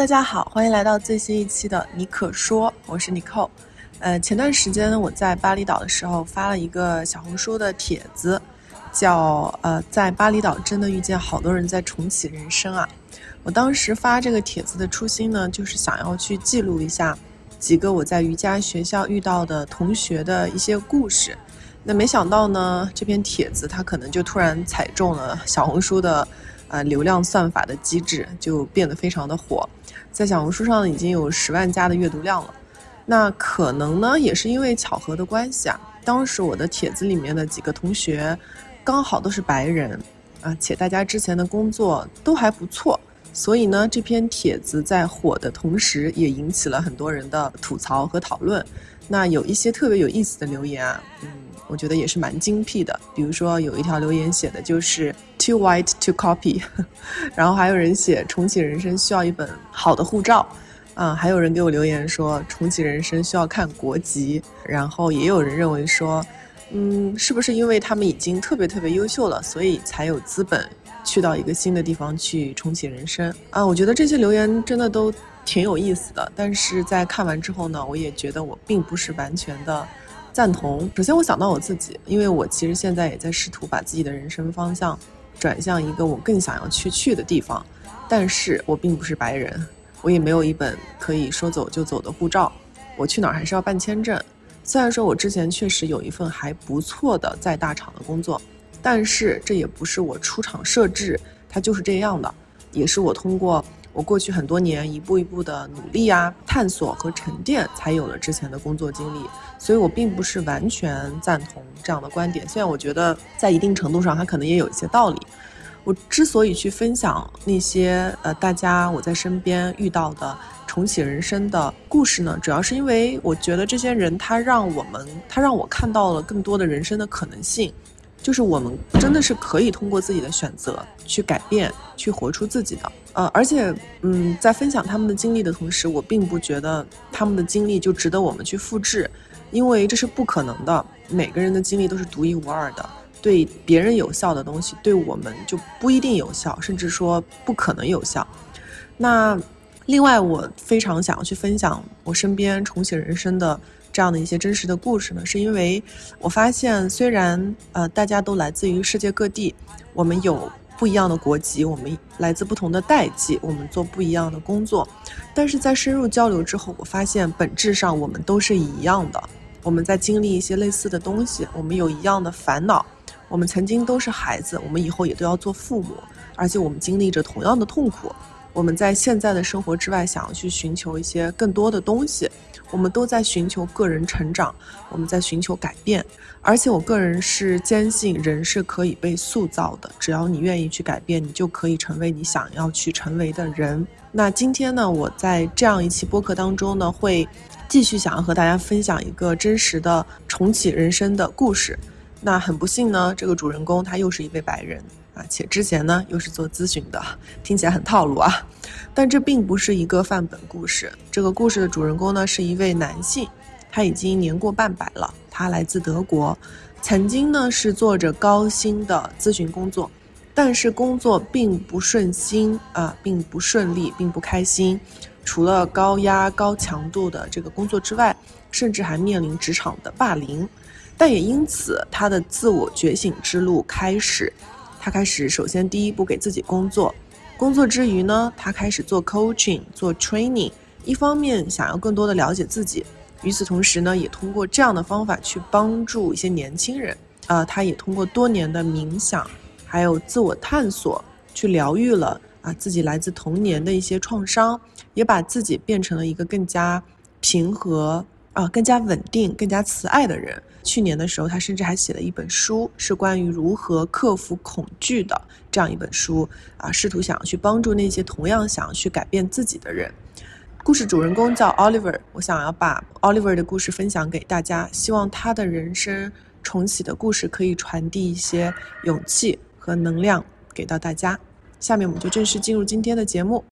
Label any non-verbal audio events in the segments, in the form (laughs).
大家好，欢迎来到最新一期的你可说，我是 Nicole。呃，前段时间，我在巴厘岛的时候发了一个小红书的帖子，叫呃，在巴厘岛真的遇见好多人在重启人生啊。我当时发这个帖子的初心呢，就是想要去记录一下几个我在瑜伽学校遇到的同学的一些故事。那没想到呢，这篇帖子它可能就突然踩中了小红书的。呃，流量算法的机制就变得非常的火，在小红书上已经有十万加的阅读量了。那可能呢，也是因为巧合的关系啊。当时我的帖子里面的几个同学，刚好都是白人啊，且大家之前的工作都还不错，所以呢，这篇帖子在火的同时，也引起了很多人的吐槽和讨论。那有一些特别有意思的留言啊，嗯，我觉得也是蛮精辟的。比如说有一条留言写的就是 too white to copy，(laughs) 然后还有人写重启人生需要一本好的护照，啊，还有人给我留言说重启人生需要看国籍，然后也有人认为说，嗯，是不是因为他们已经特别特别优秀了，所以才有资本去到一个新的地方去重启人生？啊，我觉得这些留言真的都。挺有意思的，但是在看完之后呢，我也觉得我并不是完全的赞同。首先，我想到我自己，因为我其实现在也在试图把自己的人生方向转向一个我更想要去去的地方，但是我并不是白人，我也没有一本可以说走就走的护照，我去哪儿还是要办签证。虽然说我之前确实有一份还不错的在大厂的工作，但是这也不是我出厂设置，它就是这样的，也是我通过。我过去很多年一步一步的努力啊、探索和沉淀，才有了之前的工作经历。所以我并不是完全赞同这样的观点。虽然我觉得在一定程度上，它可能也有一些道理。我之所以去分享那些呃大家我在身边遇到的重启人生的故事呢，主要是因为我觉得这些人他让我们，他让我看到了更多的人生的可能性。就是我们真的是可以通过自己的选择去改变，去活出自己的。呃，而且，嗯，在分享他们的经历的同时，我并不觉得他们的经历就值得我们去复制，因为这是不可能的。每个人的经历都是独一无二的，对别人有效的东西，对我们就不一定有效，甚至说不可能有效。那另外，我非常想要去分享我身边重启人生的。这样的一些真实的故事呢，是因为我发现，虽然呃大家都来自于世界各地，我们有不一样的国籍，我们来自不同的代际，我们做不一样的工作，但是在深入交流之后，我发现本质上我们都是一样的。我们在经历一些类似的东西，我们有一样的烦恼，我们曾经都是孩子，我们以后也都要做父母，而且我们经历着同样的痛苦。我们在现在的生活之外，想要去寻求一些更多的东西。我们都在寻求个人成长，我们在寻求改变，而且我个人是坚信人是可以被塑造的，只要你愿意去改变，你就可以成为你想要去成为的人。那今天呢，我在这样一期播客当中呢，会继续想要和大家分享一个真实的重启人生的故事。那很不幸呢，这个主人公他又是一位白人。啊且之前呢又是做咨询的，听起来很套路啊，但这并不是一个范本故事。这个故事的主人公呢是一位男性，他已经年过半百了，他来自德国，曾经呢是做着高薪的咨询工作，但是工作并不顺心啊，并不顺利，并不开心。除了高压高强度的这个工作之外，甚至还面临职场的霸凌，但也因此他的自我觉醒之路开始。他开始，首先第一步给自己工作，工作之余呢，他开始做 coaching，做 training，一方面想要更多的了解自己，与此同时呢，也通过这样的方法去帮助一些年轻人。啊，他也通过多年的冥想，还有自我探索，去疗愈了啊自己来自童年的一些创伤，也把自己变成了一个更加平和。啊，更加稳定、更加慈爱的人。去年的时候，他甚至还写了一本书，是关于如何克服恐惧的这样一本书。啊，试图想要去帮助那些同样想要去改变自己的人。故事主人公叫 Oliver，我想要把 Oliver 的故事分享给大家，希望他的人生重启的故事可以传递一些勇气和能量给到大家。下面我们就正式进入今天的节目。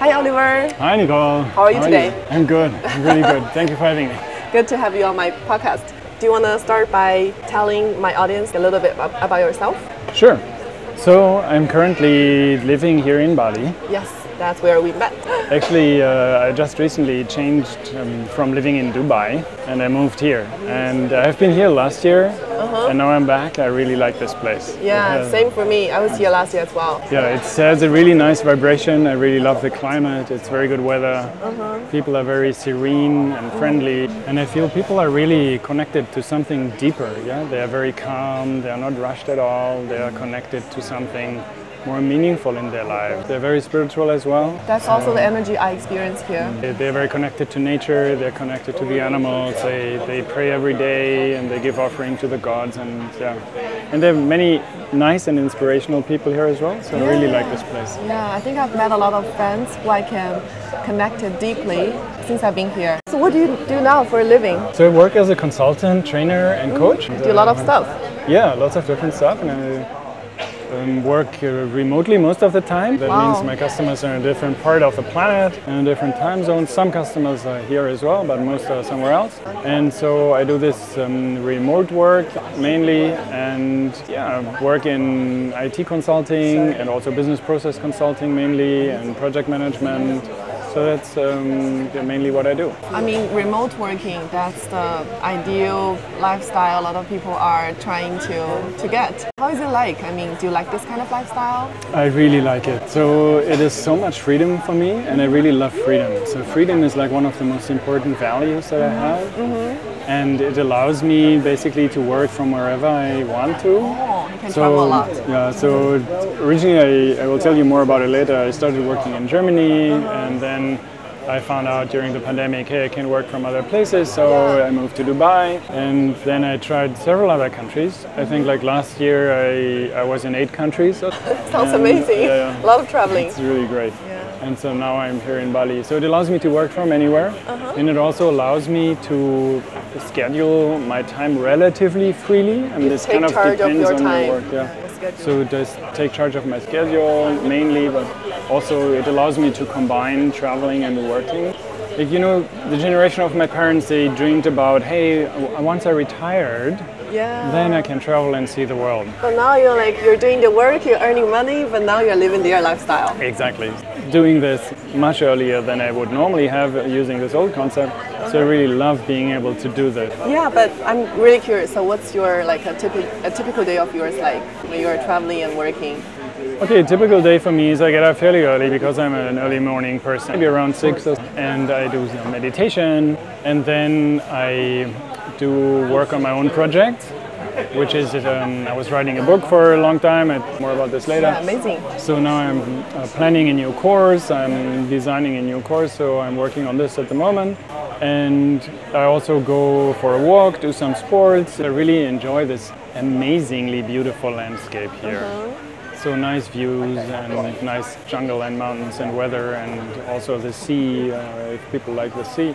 Hi, Oliver. Hi, Nicole. How are you How today? Are you? I'm good. I'm really good. Thank you for having me. (laughs) Good to have you on my podcast. Do you want to start by telling my audience a little bit about yourself? Sure. So I'm currently living here in Bali. Yes, that's where we met. Actually, uh, I just recently changed um, from living in Dubai and I moved here. And I've been here last year and now I'm back. I really like this place. Uh-huh. Yeah, has- same for me. I was here last year as well. Yeah, it has a really nice vibration. I really love the climate. It's very good weather. Uh-huh. People are very serene and friendly, and I feel people are really connected to something deeper. Yeah, they are very calm. They are not rushed at all. They are connected to something more meaningful in their life. They're very spiritual as well. That's also the energy I experience here. They- They're very connected to nature. They're connected to the animals. They, they pray every day and they give offering to the gods. And yeah, and there are many nice and inspirational people here as well. So I really like this place. Yeah, I think I've met a lot of friends who I can connect deeply since I've been here. So what do you do now for a living? So I work as a consultant, trainer, and coach. Do a lot of stuff. Yeah, lots of different stuff, and I um, work uh, remotely most of the time. That Wow. means my customers are in a different part of the planet and a different time zone. Some customers are here as well, but most are somewhere else. And so I do this um, remote work mainly, and yeah, work in IT consulting and also business process consulting mainly, and project management. So that's um, mainly what I do. I mean, remote working, that's the ideal lifestyle a lot of people are trying to, to get. How is it like? I mean, do you like this kind of lifestyle? I really like it. So it is so much freedom for me, and I really love freedom. So freedom is like one of the most important values that I have, and it allows me basically to work from wherever I want to. Oh, you can So travel a lot. yeah, so originally I, I will tell you more about it later. I started working in Germany, and then I found out during the pandemic, hey, I can work from other places. So I moved to Dubai, and then I tried several other countries. I think like last year I, I was in eight countries. (laughs) Sounds amazing. yeah, yeah. Of traveling. It's really great. Yeah. And so now I'm here in Bali. So it allows me to work from anywhere. Uh-huh. And it also allows me to schedule my time relatively freely. And this kind of of depends your on time. your work. Yeah. So it does take charge of my schedule mainly, but also it allows me to combine traveling and working. Like, you know, the generation of my parents, they dreamed about, hey, once I retired, Yeah. then I can travel and see the world. But now you're like, you're doing the work, you're earning money, but now you're living their lifestyle. Exactly. Doing this much earlier than I would normally have using this old concept. So I really love being able to do this. Yeah, but I'm really curious. So what's your like a, typical a typical day of yours like when you're traveling and working? Okay, a typical day for me is I get up fairly early because I'm an early morning person, maybe around six, and I do some meditation, and then I do work on my own project, which is um, I was writing a book for a long time. I, more about this later. Yeah, amazing. So now I'm uh, planning a new course, I'm designing a new course, so I'm working on this at the moment. And I also go for a walk, do some sports. I really enjoy this amazingly beautiful landscape here. So nice views and nice jungle and mountains and weather and also the sea, uh, if people like the sea.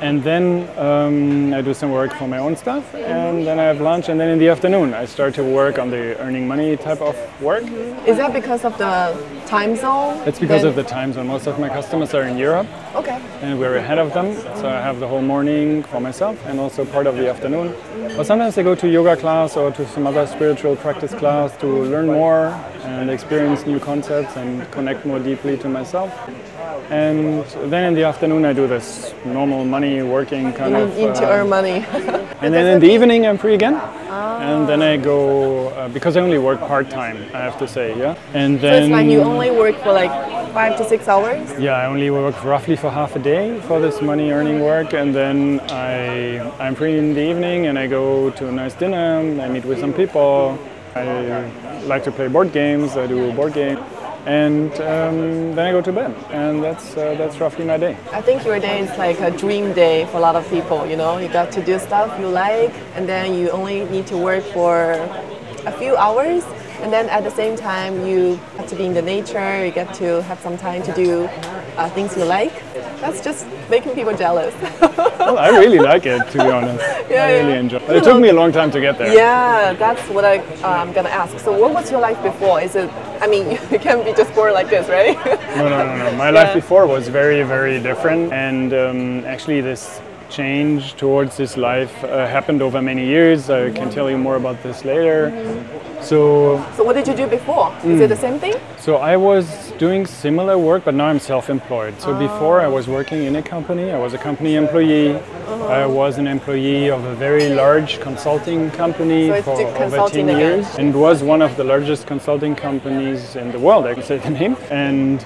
And then um, I do some work for my own stuff, and then I have lunch, and then in the afternoon I start to work on the earning money type of work. Is that because of the time zone? It's because Then- of the time zone. Most of my customers are in Europe, Okay. and we're ahead of them. So I have the whole morning for myself, and also part of the afternoon. But sometimes I go to yoga class or to some other spiritual practice class to learn more and experience new concepts and connect more deeply to myself. And then in the afternoon I do this normal money working kind You of. need to uh, earn money. (laughs) and then in the evening I'm free again. And then I go uh, because I only work part time. I have to say, yeah. And so then it's like you only work for like five to six hours. yeah, I only work roughly for half a day for this money earning work, and then I I'm free in the evening and I go to a nice dinner. I meet with some people. I like to play board games. I do board game, and um, then I go to bed, and that's uh, that's roughly my day. I think your day is like a dream day for a lot of people. You know, you got to do stuff you like, and then you only need to work for a few hours, and then at the same time you have to be in the nature. You get to have some time to do uh, things you like. That's just making people jealous. (laughs) Well, I really like it, to be honest. Yeah, (laughs) I really yeah. enjoy. But it took me a long time to get there. yeah, that's what I, uh, I'm gonna ask. So, what was your life before? Is it? I mean, (laughs) you can't be just born like this, right? No, no, no, no. My Yeah. life before was very, very different, and um, actually, this change towards this life uh, happened over many years. I can tell you more about this later. So, So what did you do before? Is it the same thing? so I was doing similar work, but now I'm self-employed. So before I was working in a company. I was a company employee. I was an employee of a very large consulting company So for over consulting 10 again. years, and was one of the largest consulting companies in the world. I can say the name. And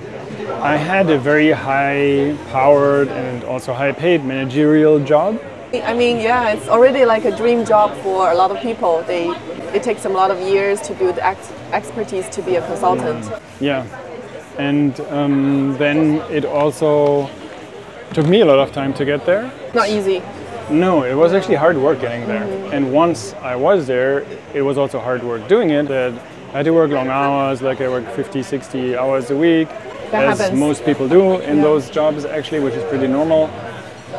I had a very high-powered and also high-paid managerial job. I mean, yeah, it's already like a dream job for a lot of people. They it takes them a lot of years to build ex- expertise to be a consultant. Yeah, and um, then it also took me a lot of time to get there. Not easy. No, it was actually hard work getting there. And once I was there, it was also hard work doing it. That I had to work long hours, like I worked 50, 60 hours a week, as happens. most people do in Yeah. those jobs actually, which is pretty normal.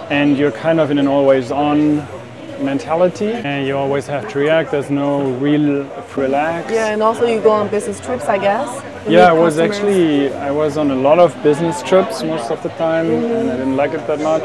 And you're kind of in an always on mentality and you always have to react. There's no real relax. Yeah, and also you go on business trips, I guess. Yeah, I was customers. actually I was on a lot of business trips most of the time, and I didn't like it that much.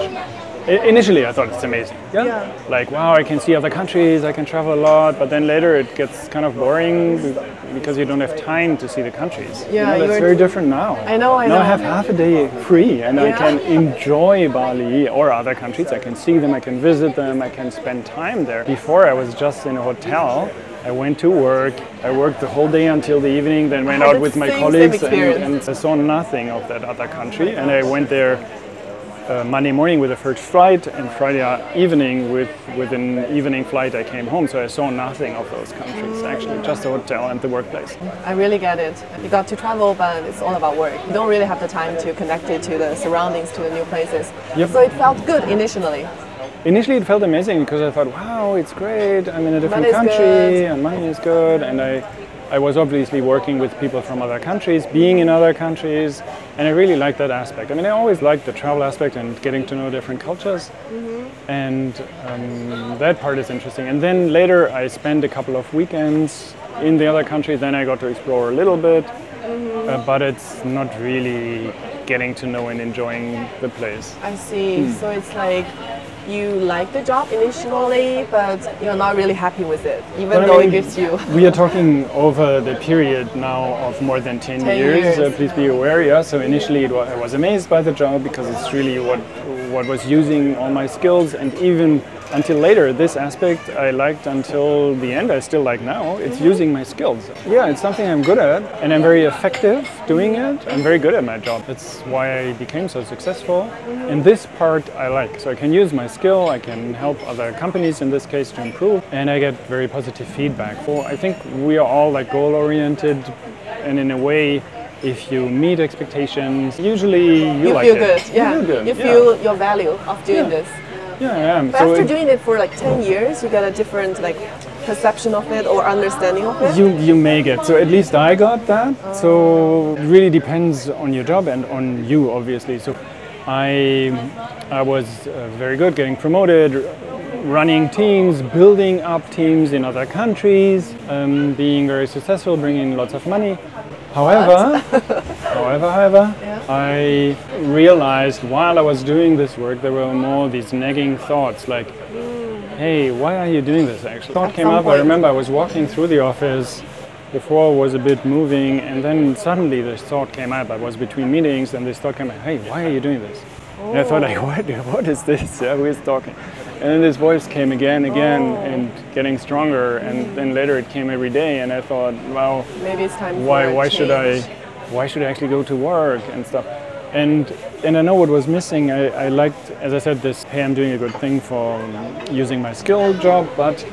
I- initially, I thought it's amazing. Yeah. Like wow, I can see other countries, I can travel a lot. But then later, it gets kind of boring because you don't have time to see the countries. You Yeah, know, that's you're- very different now. I know, I now know. I have half a day free, and I can enjoy Bali or other countries. I can see them, I can visit them, I can spend time there. Before, I was just in a hotel. I went to work. I worked the whole day until the evening. Then went had out with my same- same colleagues and, and I saw nothing of that other country. And I went there uh, Monday morning with the first flight, and Friday evening with with an evening flight I came home. So I saw nothing of those countries actually, just the hotel and the workplace. I really get it. You got to travel, but it's all about work. You don't really have the time to connect it to the surroundings, to the new places. Yep. So it felt good initially. Initially, it felt amazing because I thought, wow, it's great. I'm in a different Money's country, good. and money is good. And I, I was obviously working with people from other countries, being in other countries, and I really liked that aspect. I mean, I always liked the travel aspect and getting to know different cultures, and um, that part is interesting. And then later, I spent a couple of weekends in the other country. Then I got to explore a little bit, uh, but it's not really getting to know and enjoying the place. I see. Hmm. So it's like you like the job initially, but you're not really happy with it, even But I though mean, it gives you. We are talking over the period now of more than 10, 10 years. years. Uh, please be aware. Yeah. So initially, it wa- I was amazed by the job because it's really what what was using all my skills, and even until later, this aspect I liked until the end. I still like now. It's using my skills. Yeah, it's something I'm good at, and I'm very effective doing it. I'm very good at my job. That's why I became so successful. And this part I like. So I can use my skill. I can help other companies in this case to improve, and I get very positive feedback. So I think we are all like goal oriented, and in a way. If you meet expectations, usually you, You like feel it. good, yeah. You feel good. You yeah. your value of doing Yeah. this. Yeah, I am. But So after it- doing it for like 10 years, you get a different like perception of it or understanding of it. You you may get so at least I got that. So it really depends on your job and on you, obviously. So I I was uh, very good getting promoted, running teams, building up teams in other countries, um, being very successful, bringing lots of money. (laughs) However, however, however, I realized while I was doing this work, there were more these nagging thoughts like, hey, why are you doing this actually? Thought came some up, I remember I was walking through the office, the floor was a bit moving, and then suddenly this thought came up. I was between meetings, and this thought came up, hey, why are you doing this? And I thought, like, (laughs) what, what is this? Yeah, who is talking? And then this voice came again, again, Oh. and getting stronger, and mm-hmm. then later it came every day, and I thought, wow, Maybe it's time why why should I why should I actually go to work and stuff? And and I know what was missing I, I liked as I said this hey I'm doing a good thing for using my skill job but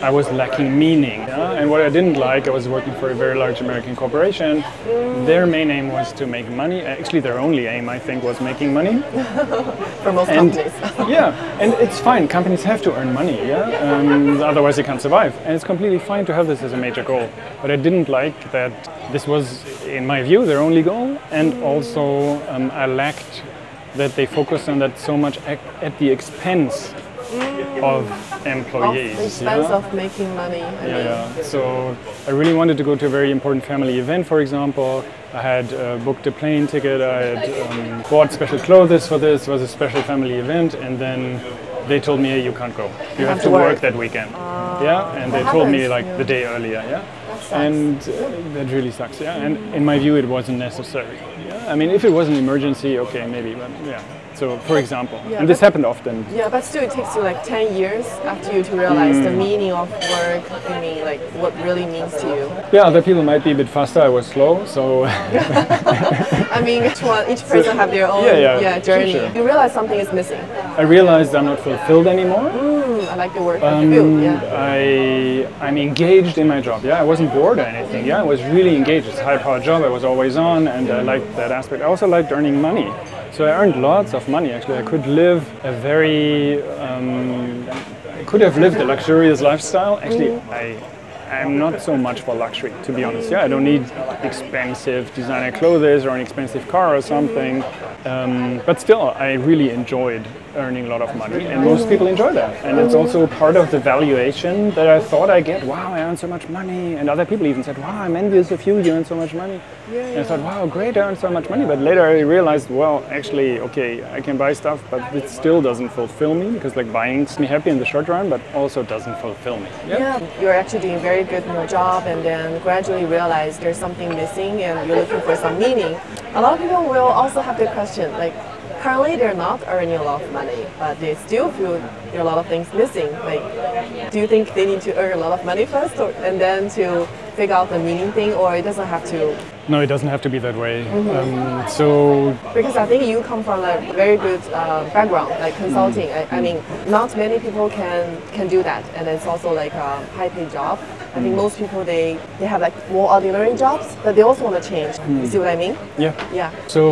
I was lacking meaning yeah? and what I didn't like I was working for a very large American corporation their main aim was to make money actually their only aim I think was making money (laughs) for most and companies. (laughs) yeah, and it's fine. Companies have to earn money, yeah. Um, otherwise, they can't survive. And it's completely fine to have this as a major goal. But I didn't like that this was, in my view, their only goal, and also um, I lacked that they focus on that so much at, at the expense of Of employees. the expense yeah? of making money. I Yeah, mean, yeah. So I really wanted to go to a very important family event, for example. I had uh, booked a plane ticket. I had um, bought special clothes for this. It was a special family event, and then they told me hey, you can't go. You, have, have to work. work. that weekend. yeah, and they that told me like yeah. the day earlier. Yeah, sucks. and uh, that really sucks. Yeah, and in my view, it wasn't necessary. I mean, if it was an emergency, okay, maybe, but yeah. So, for example, Yeah, and this happened often. Yeah, but still, it takes you like 10 years after you to realize Mm. the meaning of work. I mean, like what really means to you. Yeah, other people might be a bit faster. I was slow, so (laughs) (laughs) I mean, each one, each person have their own Yeah, yeah, sure, journey. sure. You realize something is missing. I realized I'm not fulfilled anymore. Hmm, I like the word Um, fulfilled. Yeah. I I'm engaged in my job. Yeah, I wasn't bored or anything. Yeah, I was really engaged. It's a high-powered job. I was always on, and I liked that aspect. I also liked earning money. So I earned lots of money. Actually, I could live a very um, I could have lived a luxurious lifestyle. Actually, I. I'm not so much for luxury, to be honest. Yeah, I don't need expensive designer clothes or an expensive car or something. Um, but still, I really enjoyed earning a lot of money, and most people enjoy that. And it's also part of the valuation that I thought I get. Wow, I earn so much money, and other people even said, "Wow, I'm envious of you. You earn so much money." And I thought, "Wow, great, I earn so much money." But later I realized, well, actually, okay, I can buy stuff, but it still doesn't fulfill me because like buying makes me happy in the short run, but also doesn't fulfill me. Yeah, you're actually doing very good in your job, and then gradually realize there's something missing, and you're looking for some meaning. A lot of people will also have the question, like, currently they're not earning a lot of money, but they still feel there are a lot of things missing. Like, do you think they need to earn a lot of money first, or, and then to figure out the meaning thing, or it doesn't have to? No, it doesn't have to be that way. Um, so Because I think you come from a very good uh, background, like consulting. I, I mean, not many people can can do that, and it's also like a high-paid job. I think most people they they have like more ordinary jobs, but they also want to change. You see what I mean? yeah. Yeah. So,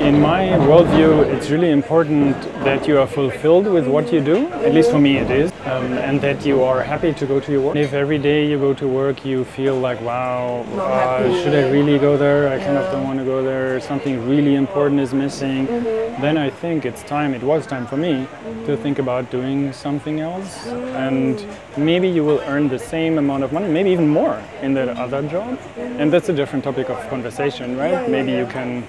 in my worldview, it's really important that you are fulfilled with what you do. At least for me, it is, um, and that you are happy to go to your work. If every day you go to work, you feel like, wow, uh, should I really go there? I kind of don't want to go there. Something really important is missing. Mm-hmm. Then I think it's time. It was time for me to think about doing something else, and maybe you will earn the same amount of money, maybe even more in that other job. And that's a different topic of conversation, right? Maybe you can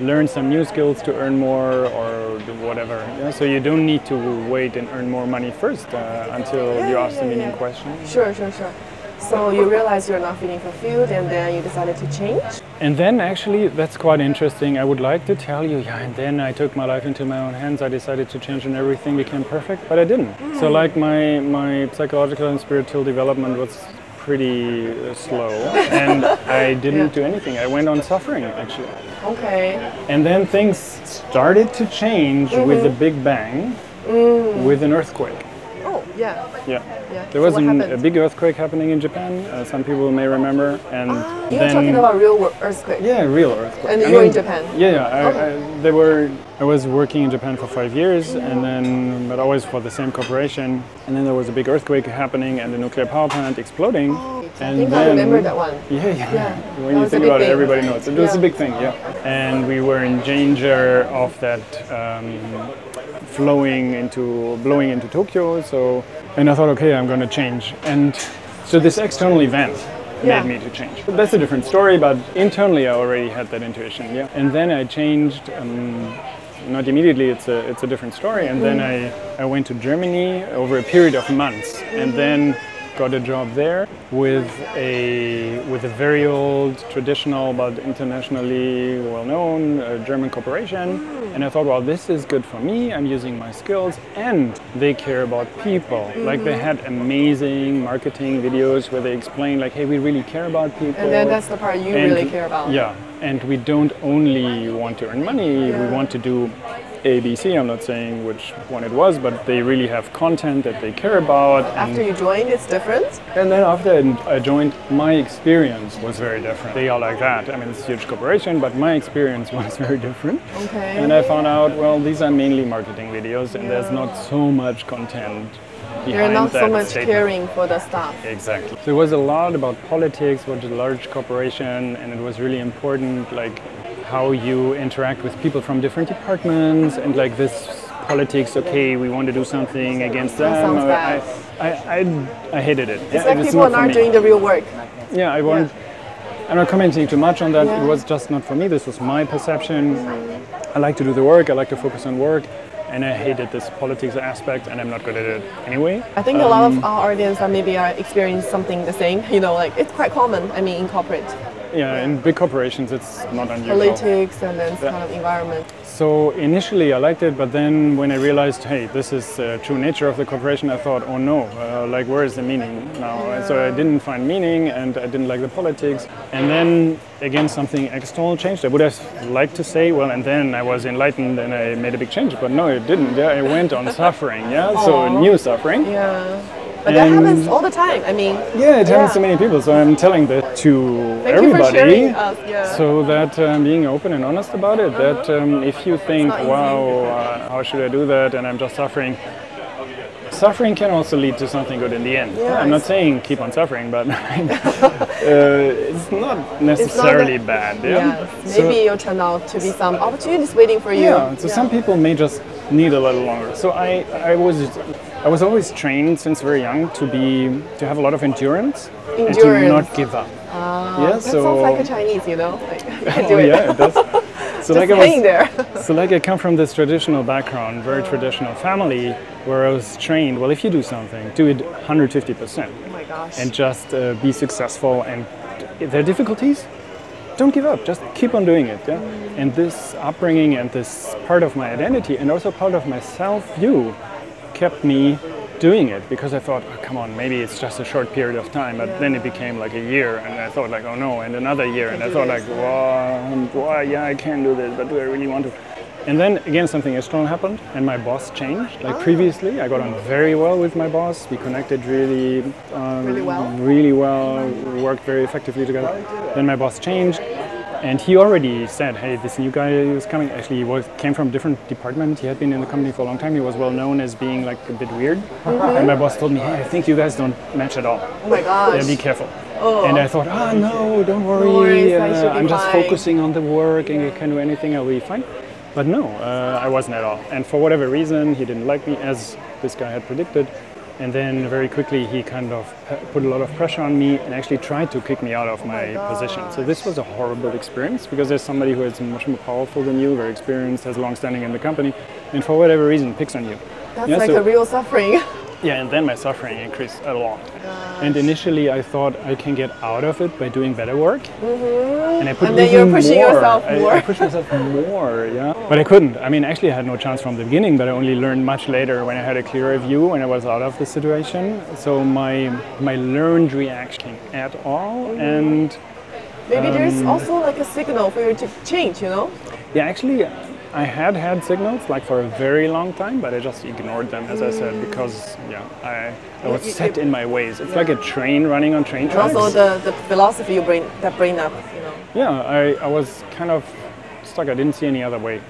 learn some new skills to earn more or do whatever. Yeah? So you don't need to wait and earn more money first uh, until Yeah, you ask the meaning question. Sure, sure, sure. So you realize you're not feeling fulfilled, and then you decided to change. And then actually, that's quite interesting. I would like to tell you, yeah, and then I took my life into my own hands. I decided to change and everything became perfect, but I didn't. So like my, my psychological and spiritual development was pretty uh, slow and I didn't do anything. I went on suffering actually. Okay. And then things started to change with a big bang with an earthquake. Oh, yeah. Yeah. Yeah. There was what an, a big earthquake happening in Japan. Uh, some people may remember. And You're then talking about real earthquake. yeah, real earthquake. And I you were in Japan? Yeah, yeah. I, I, they were. I was working in Japan for five years, and then, but always for the same corporation. And then there was a big earthquake happening, and the nuclear power plant exploding. I and think then, I remember that one. Yeah, yeah. Yeah, When that you think about it, everybody knows. It was a big thing, yeah. And we were in danger of that um, flowing into, blowing into Tokyo. So, and I thought, okay, I'm going to change. And so this external event Yeah. made me to change. But that's a different story. But internally, I already had that intuition. Yeah. And then I changed. Um, not immediately. It's a it's a different story. And then I I went to Germany over a period of months, and then got a job there with a with a very old, traditional but internationally well-known uh, German corporation. And I thought, well, this is good for me. I'm using my skills, and they care about people. Like they had amazing marketing videos where they explain, like, hey, we really care about people. And then that's the part you And- really care about. Yeah, and we don't only want to earn money, we want to do ABC. I'm not saying which one it was, but they really have content that they care about. After you joined, it's different. And then after I joined, my experience was very different. They are like that. I mean, it's a huge corporation, but my experience (laughs) was very different. Okay. And I found out, well, these are mainly marketing videos, and there's not so much content You're not so much statement. caring for the staff. Exactly. So it was a lot about politics, it was a large corporation, and it was really important, like how you interact with people from different departments, and like this politics. Okay, we want to do something against them. sounds bad. I, I, I, I hated it. It's like people are not doing the real work. Yeah, I want. I'm not commenting too much on that. Yeah. It was just not for me. This was my perception. I like to do the work. I like to focus on work. And I hated this politics aspect, and I'm not good at it anyway. I think a lot of um, our audience are maybe are experiencing something the same. You know, like it's quite common. I mean, in corporate Yeah, in big corporations, it's not unusual. politics and then kind of environment. So initially I liked it, but then when I realized, hey, this is the true nature of the corporation, I thought, oh no, uh, like where is the meaning now? And so I didn't find meaning, and I didn't like the politics. And then again, something external changed. I would have liked to say, well, and then I was enlightened and I made a big change, but no, it didn't. Yeah, I went on suffering. Yeah, so new suffering. Yeah. But that happens all the time. I mean, Yeah, it happens Yeah. to many people. So I'm telling that to thank everybody. you for sharing us. Yeah. So that um, being open and honest about it, that um, if you think, wow, uh, how should I do that, and I'm just suffering, suffering can also lead to something good in the end. Yeah, I'm not saying keep on suffering, but (laughs) uh, it's not necessarily that- bad. Yeah. Yes. So- Maybe it'll turn out to be some opportunities waiting for you. yeah, so some people may just need a little longer. So I, I was I was always trained since very young to be to have a lot of endurance, and to not give up. Ah, yeah, That so sounds like a Chinese, you know? (laughs) Like, (laughs) you oh, yeah, it does. (laughs) So Just like I was, there. so like I come from this traditional background, very ah. traditional family, where I was trained. Well, if you do something, do it 150 percent, oh my gosh. and just uh, be successful. And if there are difficulties, don't give up. Just keep on doing it. Yeah. Mm. And this upbringing and this part of my identity, and also part of my self-view, kept me doing it because I thought, oh, come on, maybe it's just a short period of time. But then it became like a year, and I thought like, oh no, and another year, and I thought like, wow, yeah, I can do this, but do I really want to? And then again, something external happened, and my boss changed. Like previously, I got on very well with my boss. We connected really, um, Really well? really well. Worked very effectively together. Then my boss changed, and he already said, "Hey, this new guy is coming. Actually, he was came from a different department. He had been in the company for a long time. He was well known as being like a bit weird. And my boss told me, "Hey, I think you guys don't match at all. oh my gosh. Yeah, be careful." And I thought, "Ah, no, don't worry. worries, uh, I'm just focusing on the work, and I can do anything. I'll be fine." But no, uh, I wasn't at all. And for whatever reason, he didn't like me, as this guy had predicted. And then very quickly, he kind of put a lot of pressure on me and actually tried to kick me out of oh my position. So this was a horrible experience because there's somebody who is much more powerful than you, very experienced, has long standing in the company, and for whatever reason picks on you. That's Yeah, like so- a real suffering. (laughs) Yeah, and then my suffering increased a lot. And initially, I thought I can get out of it by doing better work. And I put Mm-hmm. And then you're pushing more. yourself I- I, pushed myself (laughs) more, yeah. But I couldn't. I mean, actually, I had no chance from the beginning. But I only learned much later when I had a clearer view when I was out of the situation. So my my learned reaction at all, and Maybe there's Um, also like a signal for you to change, you know? yeah, actually, I had had signals like for a very long time, but I just ignored them, as I said, mm. because yeah, I, I was set in my ways. It's like a train running on train And tracks. also the, the philosophy you bring that bring up, you know. Yeah, I, I was kind of stuck. I didn't see any other way.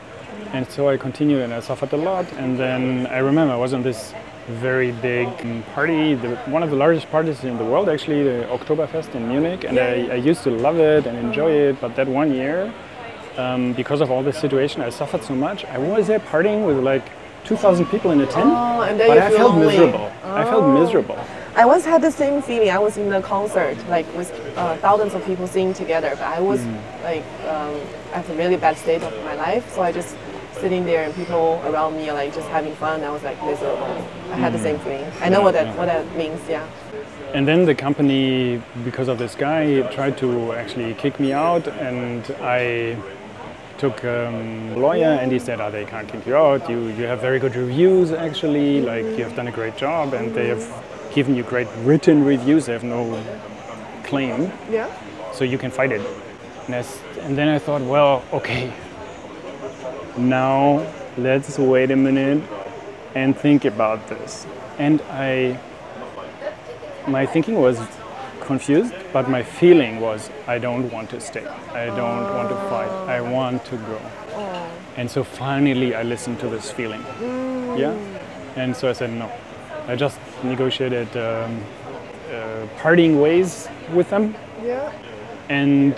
And so I continued and I suffered a lot. And then I remember I was on this very big party, the, one of the largest parties in the world actually, the Oktoberfest in Munich. And I, I used to love it and enjoy it. But that one year, um, because of all this situation, I suffered so much. I was there partying with like 2,000 people in a tent. Oh, and then but I felt lonely. miserable. I felt Oh. miserable. I once had the same feeling. I was in a concert, like with uh, thousands of people singing together, but I was Mm. like um, at a really bad state of my life. So I just sitting there and people around me are like just having fun. I was like miserable. I had the same feeling. I know what that what that means. Yeah. And then the company, because of this guy, tried to actually kick me out, and I took um, a lawyer, and he said, "Oh, they can't kick you out. You you have very good reviews, actually. Like you have done a great job, and they have given you great written reviews. They have no claim, Yeah. so you can fight it." And, and then I thought, well, okay. Now let's wait a minute and think about this. And I my thinking was confused, but my feeling was I don't want to stay. I don't want to fight. I want to grow. And so finally I listened to this feeling. Yeah. And so I said no. I just negotiated um, uh, parting ways with them. Yeah. And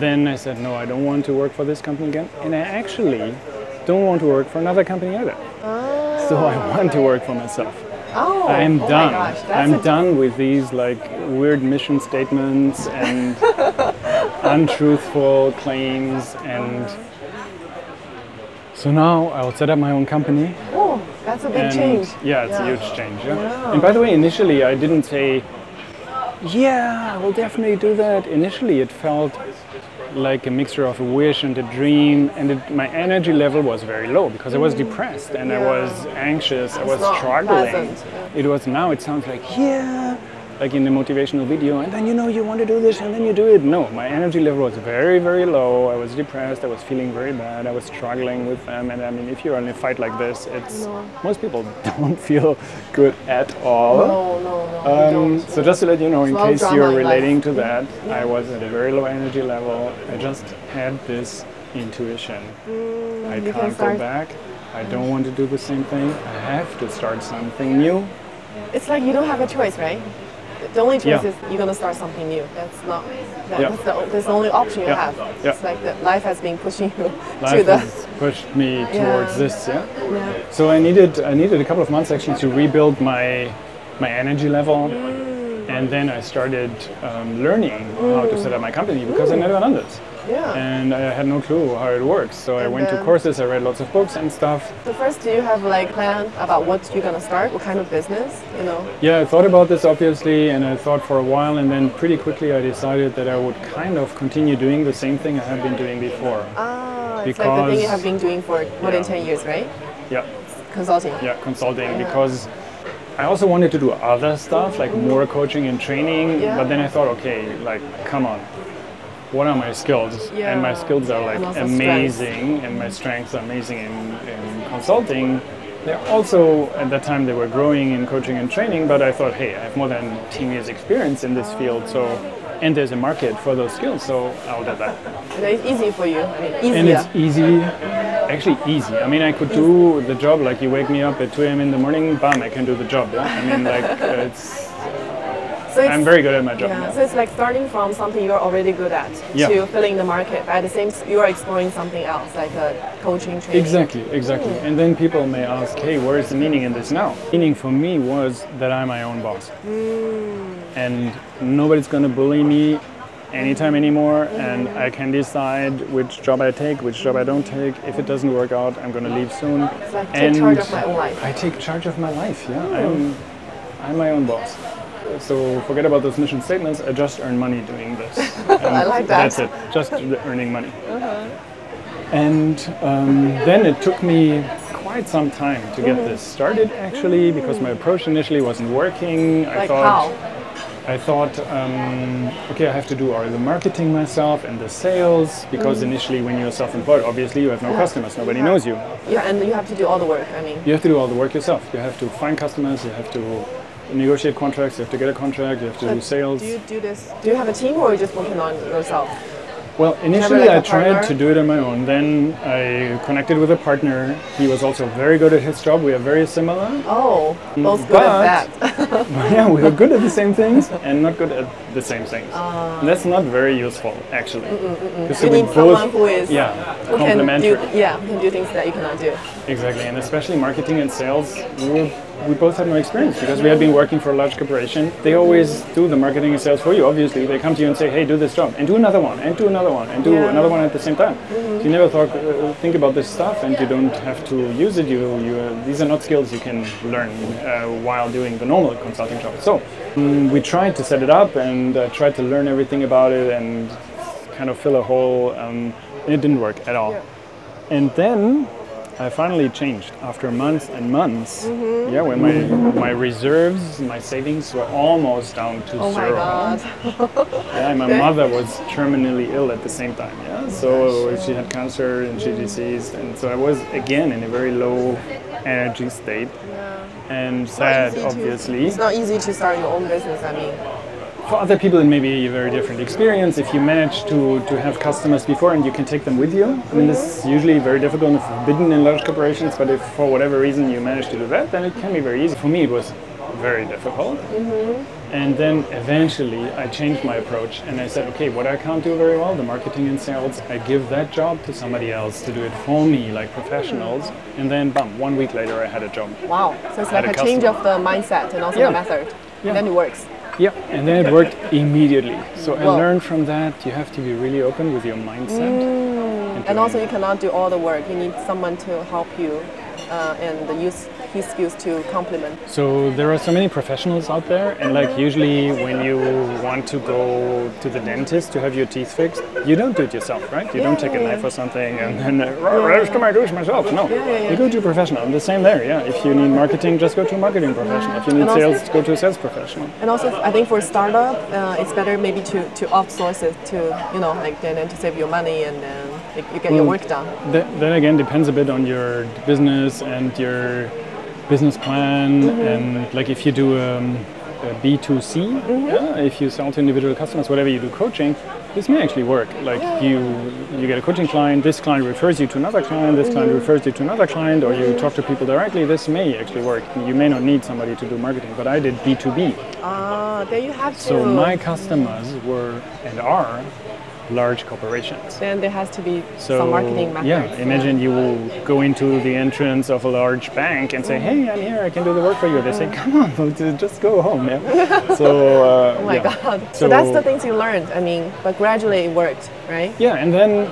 then I said, no, I don't want to work for this company again. And I actually don't want to work for another company either. So I want to work for myself. Oh. I'm oh done. Gosh, I'm done with these like weird mission statements and (laughs) untruthful claims and So now I'll set up my own company. Oh, that's a big and change. Yeah, it's Yeah. a huge change. Yeah. Yeah. And by the way, initially I didn't say, yeah, I will definitely do that. Initially, it felt like a mixture of a wish and a dream, and it, my energy level was very low because I was depressed and I Mm. Was anxious. I was struggling. pleasant, yeah. It was now. It sounds like yeah, like in the motivational video, and then you know you want to do this, and then you do it. No, my energy level was very, very low. I was depressed. I was feeling very bad. I was struggling with them, and I mean, if you're in a fight like this, it's No. most people (laughs) don't feel good at all. No, no, no. Um, so just to let you know, in a of case you're in life. relating to that, I was at a very low energy level. I just had this intuition. I Mm, can can't go back. I don't want to do the same thing. I have to start something new. It's like you don't have a choice, right? The only choice Yeah. is you're gonna start something new. That's not. That, Yeah. That's, the, that's the only option you Yeah. have. It's like that life has been pushing you (laughs) to Life the. has pushed me towards this. Yeah. Yeah. So I needed I needed a couple of months actually to rebuild my my energy level, Mm. and then I started um, learning how to set up my company because I never done this. Yeah. and I had no clue how it works. So I went to courses, I read lots of books and stuff. So first, do you have like plan about what you're gonna start? What kind of business? You know. Yeah, I thought about this obviously, and I thought for a while, and then pretty quickly I decided that I would kind of continue doing the same thing I had been doing before. Ah, it's like the thing you have been doing for more than 10 years, right? Yeah, Consulting. yeah, consulting because. I also wanted to do other stuff like more coaching and training, Yeah. but then I thought, okay, like, come on, what are my skills? And my skills are like And amazing, and my strengths are amazing in, in consulting. They're also at that time they were growing in coaching and training, but I thought, hey, I have more than 10 years experience in this field, so and there's a market for those skills, so I'll do that. And it's easy for you. I mean, easier. And it's easy, actually easy. I mean, I could do the job like you wake me up at 2 a.m. in the morning, bam, I can do the job. Yeah? I mean, like (laughs) it's so I'm very good at my job. Yeah, so it's like starting from something you're already good at Yeah. to filling the market. But at the same, you are exploring something else, like a coaching training. Exactly, exactly. Hmm. And then people may ask, hey, where is the meaning in this now? Meaning for me was that I'm my own boss. Hmm. And nobody's gonna bully me anytime anymore, hmm. and I can decide which job I take, which job I don't take. If it doesn't work out, I'm gonna leave soon. It's like take charge of my own life. I take charge of my life, yeah. I'm, I'm my own boss. So forget about those mission statements. I just earn money doing this. (laughs) I like that. Uh-huh. That's it. Just earning money. And um, then it took me quite some time to get this started, actually, because my approach initially wasn't working. I Like thought, how? I thought, um, okay, I have to do all the marketing myself and the sales, because Mm. initially, when you're self-employed, obviously you have no customers, nobody knows you. Yeah, and you have to do all the work. I mean, You have to do all the work yourself. You have to find customers. You have to negotiate contracts. You have to get a contract. You have to do sales. Do you do this? Do you have a team or are you just working on yourself? Well, initially like, I tried to do it on my own. Then I connected with a partner. He was also very good at his job. We are very similar. Oh, mm, both good at that. (laughs) yeah, we are good at the same things (laughs) and not good at the same things. And that's not very useful, actually. Mm, mm, because Ah. you we need someone who is yeah who can do yeah can do things that you cannot do. Exactly, and especially marketing and sales, we, were, we both had no experience because we had been working for a large corporation. They always do the marketing and sales for you. Obviously, they come to you and say, "Hey, do this job, and do another one, and do another one, and do Yeah. another one at the same time." So you never thought, uh, think about this stuff, and you don't have to use it. You, you uh, these are not skills you can learn uh, while doing the normal consulting job. So mm, we tried to set it up and uh, tried to learn everything about it and kind of fill a hole. Um, and it didn't work at all. And then I finally changed after months and months. Mm-hmm. Yeah, when my my reserves, my savings were almost down to Oh my zero. god. (laughs) Yeah, and my mother was terminally ill at the same time. Yeah, so she had cancer and she deceased, and so I was again in a very low energy state and sad, easy to- obviously. It's not easy to start your own business. I mean, For other people, it may be a very different experience. If you manage to, to have customers before and you can take them with you, I mean, this is usually very difficult and forbidden in large corporations, but if for whatever reason you manage to do that, then it can be very easy. For me, it was very difficult. Mm-hmm. And then eventually I changed my approach and I said, okay, what I can't do very well, the marketing and sales, I give that job to somebody else to do it for me, like professionals. Mm-hmm. And then, bam, one week later I had a job. wow. So it's like a a change of the mindset and also Yeah. the method. Yeah. Then it works. Yeah, and then it worked immediately. So I Wow. learned from that you have to be really open with your mindset and And also, you cannot do all the work. You need someone to help you uh, and use his skills to complement. So there are so many professionals out there, and like usually when you want to go to the dentist to have your teeth fixed, you don't do it yourself, right? You don't take a yeah, knife or something and then uh, "Well, where's I do it myself? No, yeah, you go to a professional. And the same there, yeah. If you need marketing, just go to a marketing professional. If you need And also- sales, go to a sales professional. And also, I think for a startup, uh, it's better maybe to, to outsource it to, you know, like then, then to save your money and then you get your work done. Th- then again, depends a bit on your business and your business plan, and like if you do um, a B2C, yeah, if you sell to individual customers, whatever you do coaching, this may actually work. Like you, you get a coaching client, this client refers you to another client, this client refers you to another client, or you talk to people directly. This may actually work. You may not need somebody to do marketing, but I did B2B. Ah, then you have to. So my customers were and are large corporations. then there has to be So some marketing methods. yeah, imagine you will go into the entrance of a large bank and say, "Hey, I'm here. I can do the work for you." They say, "Come on, (laughs) just go home." Yeah. (laughs) so uh, Oh my yeah. god. So, So- that's the things you learned. I mean, but gradually it worked, right? Yeah, and then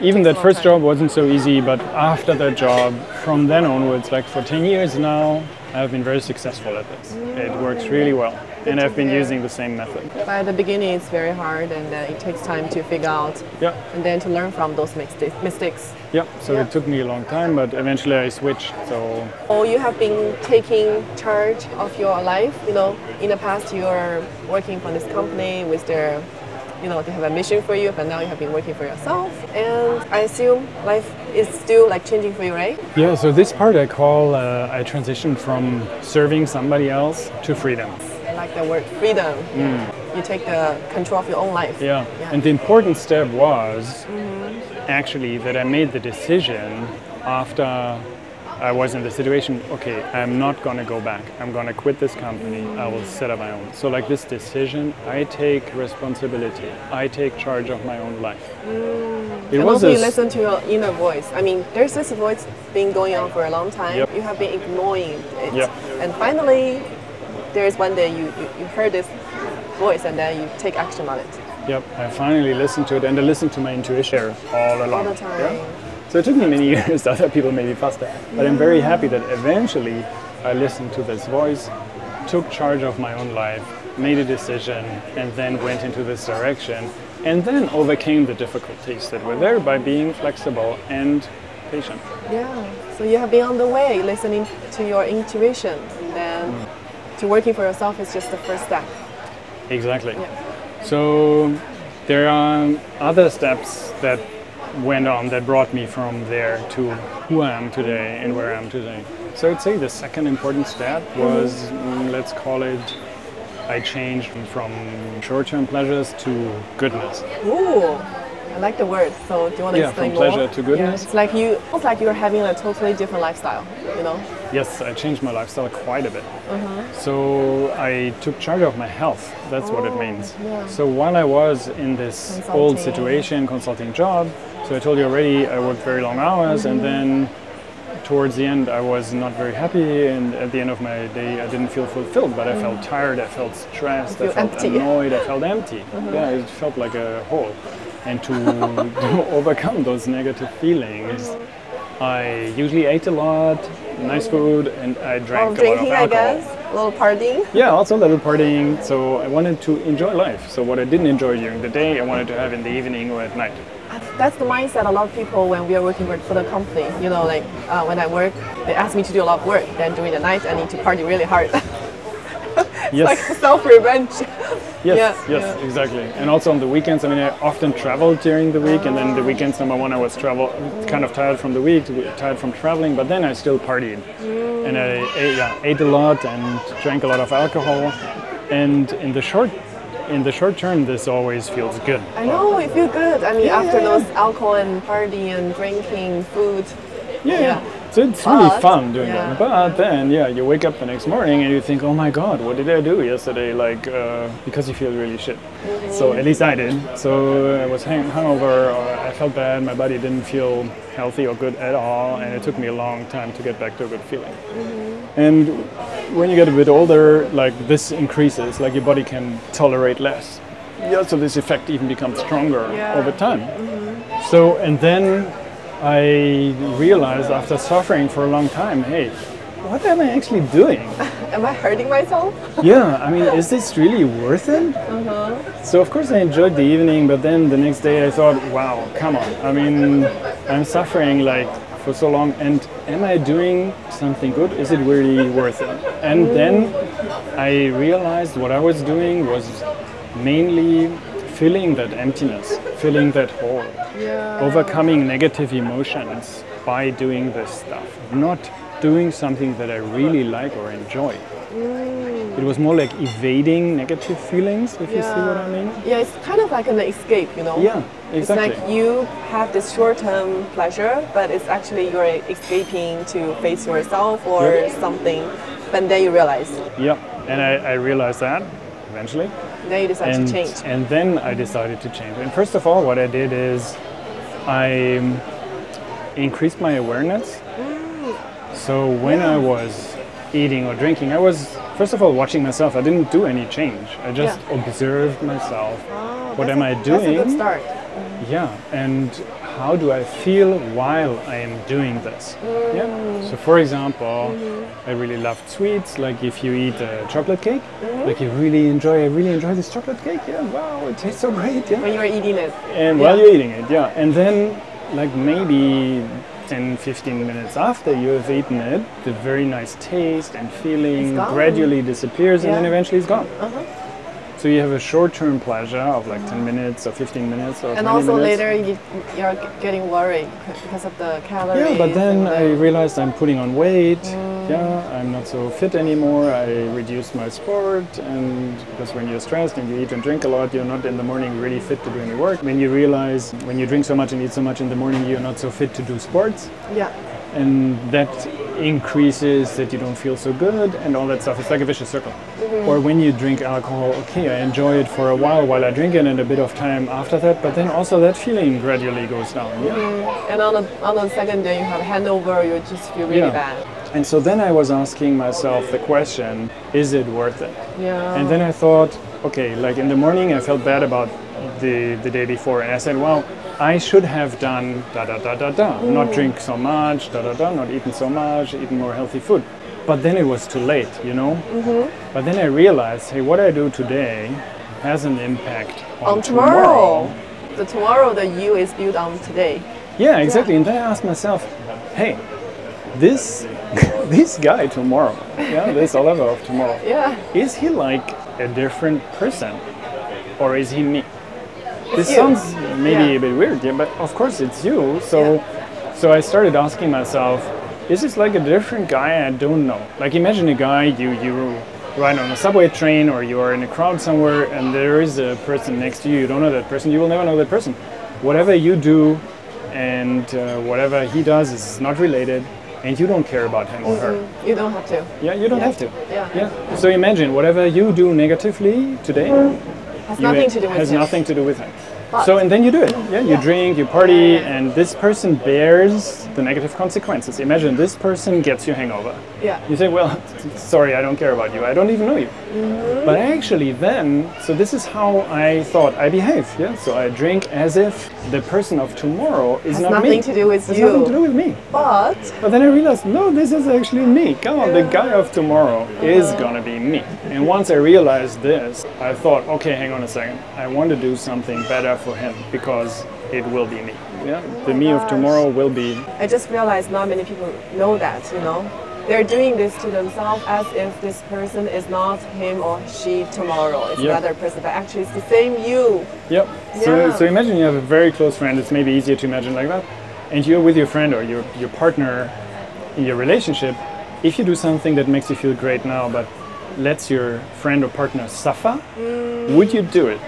even that first job wasn't so easy, but after that job, from then onwards, like for 10 years now, I've been very successful at this. It works really well, and I've been hear. using the same method. But at the beginning, it's very hard, and uh, it takes time to figure out, Yeah, and then to learn from those mistakes. yeah. So Yeah. it took me a long time, but eventually I switched. So Or you have been taking charge of your life. You know, in the past you are working for this company with their, you know, they have a mission for you, but now you have been working for yourself. And I assume life is still like changing for you, right? Yeah, so this part I call uh, I transitioned from serving somebody else to freedom. Like the word freedom. You take the control of your own life. Mm. Yeah. Yeah. And the important step was actually that I made the decision after I was in the situation, okay, I'm not going to go back. I'm going to quit this company. I will set up my own. So, like this decision, I take responsibility. I take charge of my own life. It And was also you listen to your inner voice. I mean, there's this voice been going on for a long time. Yep. You have been ignoring it. Yep. And finally, there is one day you, you, you heard this voice and then you take action on it. Yep, I finally listened to it and I listened to my intuition all along. All the time. Yeah? So it took me many (laughs) years, other people may be faster. But I'm very happy that eventually I listened to this voice, took charge of my own life, made a decision, and then went into this direction, and then overcame the difficulties that were there by being flexible and patient. Yeah. So you have been on the way, listening to your intuition. And then mm. To working for yourself is just the first step. Exactly. Yeah. So there are other steps that went on that brought me from there to who I am today and where I am today. So I'd say the second important step was, mm, let's call it, I changed from short-term pleasures to goodness. Ooh. I like the word. So do you want to Yeah, explain from pleasure more? to goodness. Yeah. It's like you, it's like you're having a totally different lifestyle. You know. Yes, I changed my lifestyle quite a bit. Uh-huh. So I took charge of my health. That's what it means. Oh, yeah. So while I was in this old situation, consulting job, so I told you already, I worked very long hours, and Mm-hmm. then towards the end, I was not very happy, and at the end of my day, I didn't feel fulfilled. But I felt tired, I felt stressed, I feel felt empty. Mm-hmm. annoyed, I felt empty. (laughs) Yeah, it felt like a hole. And to, to (laughs) overcome those negative feelings, I usually ate a lot, nice food, and I Well, drank a lot of drinking, I guess. A little partying. Yeah, also a little partying. So I wanted to enjoy life. So what I didn't enjoy during the day, I wanted to have in the evening or at night. That's the mindset a lot of people when we are working for the company. You know, like uh, when I work, they ask me to do a lot of work. Then during the night, I need to party really hard. (laughs) Yes, like self-revenge. yes, yeah, yes, yeah. exactly. And also on the weekends, I mean, I often traveled during the week, and then the weekends, number one, I was travel, kind of tired from the week, tired from traveling, but then I still partied, mm. and I ate, yeah, ate a lot and drank a lot of alcohol, and in the short, in the short term, this always feels good. I know, it feels good. I mean, Yeah, after those alcohol and party and drinking, food. Yeah, Yeah. So it's really fun doing yeah. that. But then, yeah, you wake up the next morning and you think, oh my god, what did I do yesterday? Like, uh, because you feel really shit. So at least I did. So I was hang- hungover, or I felt bad, my body didn't feel healthy or good at all, and it took me a long time to get back to a good feeling. Mm-hmm. And when you get a bit older, like this increases, like your body can tolerate less. Yeah, so this effect even becomes stronger Yeah. over time. Mm-hmm. So, and then I realized after suffering for a long time, hey, what am I actually doing? (laughs) Am I hurting myself? (laughs) yeah, I mean, is this really worth it? Uh-huh. So, of course, I enjoyed the evening, but then the next day I thought, wow, come on. I mean, I'm suffering like for so long, and am I doing something good? Is it really worth it? And then mm. I realized what I was doing was mainly filling that emptiness, filling that hole, Yeah. overcoming negative emotions by doing this stuff, not doing something that I really like or enjoy. It was more like evading negative feelings, if you see what I mean. Yeah, it's kind of like an escape, you know? Yeah, exactly. It's like you have this short-term pleasure, but it's actually you're escaping to face yourself or Yep. something. But then you realize, Yep, and I, I realized that eventually. then you decide and, to change. and then I decided to change. And first of all, what I did is I um, increased my awareness. So when I was eating or drinking, I was first of all watching myself. I didn't do any change. I just Yeah. observed myself. Oh, what am a- I That's a good doing? start. Yeah, and how do I feel while I am doing this? Yeah. So, for example, I really love sweets. Like if you eat a chocolate cake, like you really enjoy. I really enjoy this chocolate cake. Yeah, wow, it tastes so great. Yeah. When you are eating it. And Yeah. while you're eating it, yeah. And then, like maybe 10, 15 minutes after you have eaten it, the very nice taste and feeling gradually disappears, and then eventually it's gone. Uh-huh. So you have a short-term pleasure of like 10 minutes or 15 minutes or And also minutes. later you, you're getting worried because of the calories. Yeah, but then I realized I'm putting on weight. Mm. Yeah, I'm not so fit anymore. I reduced my sport, and because when you're stressed and you eat and drink a lot, you're not in the morning really fit to do any work. When you realize when you drink so much and eat so much in the morning, you're not so fit to do sports, yeah. And that increases that you don't feel so good and all that stuff. It's like a vicious circle. Mm-hmm. Or when you drink alcohol, okay, I enjoy it for a while while I drink it and a bit of time after that, but then also that feeling gradually goes down. Yeah. Mm-hmm. And on the, on the second day you have hangover, you just feel really Yeah. bad. And so then I was asking myself the question, is it worth it? Yeah. And then I thought, okay, like in the morning I felt bad about the, the day before and I said, well, I should have done da da da da da, not mm. drink so much, da da da, not eaten so much, eaten more healthy food. But then it was too late, you know? Mm-hmm. But then I realized, hey, what I do today has an impact on, on tomorrow. The tomorrow, the you is built on today. Yeah, exactly. And then I asked myself, hey, this (laughs) this guy tomorrow, yeah, this Oliver of tomorrow, (laughs) Yeah. is he like a different person, or is he me? This you. sounds maybe Yeah. a bit weird, yeah, but of course it's you. So, so I started asking myself, is this like a different guy I don't know? Like imagine a guy you you ride on a subway train or you are in a crowd somewhere and there is a person next to you. You don't know that person. You will never know that person. Whatever you do, and uh, whatever he does is not related, and you don't care about him or her. You don't have to. Yeah, you don't Yeah. have to. Yeah. Yeah. So imagine whatever you do negatively today Has you- nothing to do with has him. nothing to do with him. But- so and then you do it. Yeah, you Yeah. drink, you party, and this person bears the negative consequences. Imagine this person gets you hangover. Yeah. You say, well, (laughs) sorry, I don't care about you. I don't even know you. Mm-hmm. But actually, then, so this is how I thought I behave. Yeah. So I drink as if the person of tomorrow is Has not nothing me. to do with Has you. nothing to do with me. But But then I realized, no, this is actually me. Come on, the guy of tomorrow is gonna be me. And once I realized this, I thought, okay, hang on a second. I want to do something better for him because it will be me. Yeah, the me of tomorrow will be. I just realized not many people know that, you know. They're doing this to themselves as if this person is not him or she tomorrow. It's Yeah. another person, but actually it's the same you. Yep. So, Yeah. so imagine you have a very close friend. It's maybe easier to imagine like that. And you're with your friend or your your partner in your relationship. If you do something that makes you feel great now, but lets your friend or partner suffer, mm. would you do it?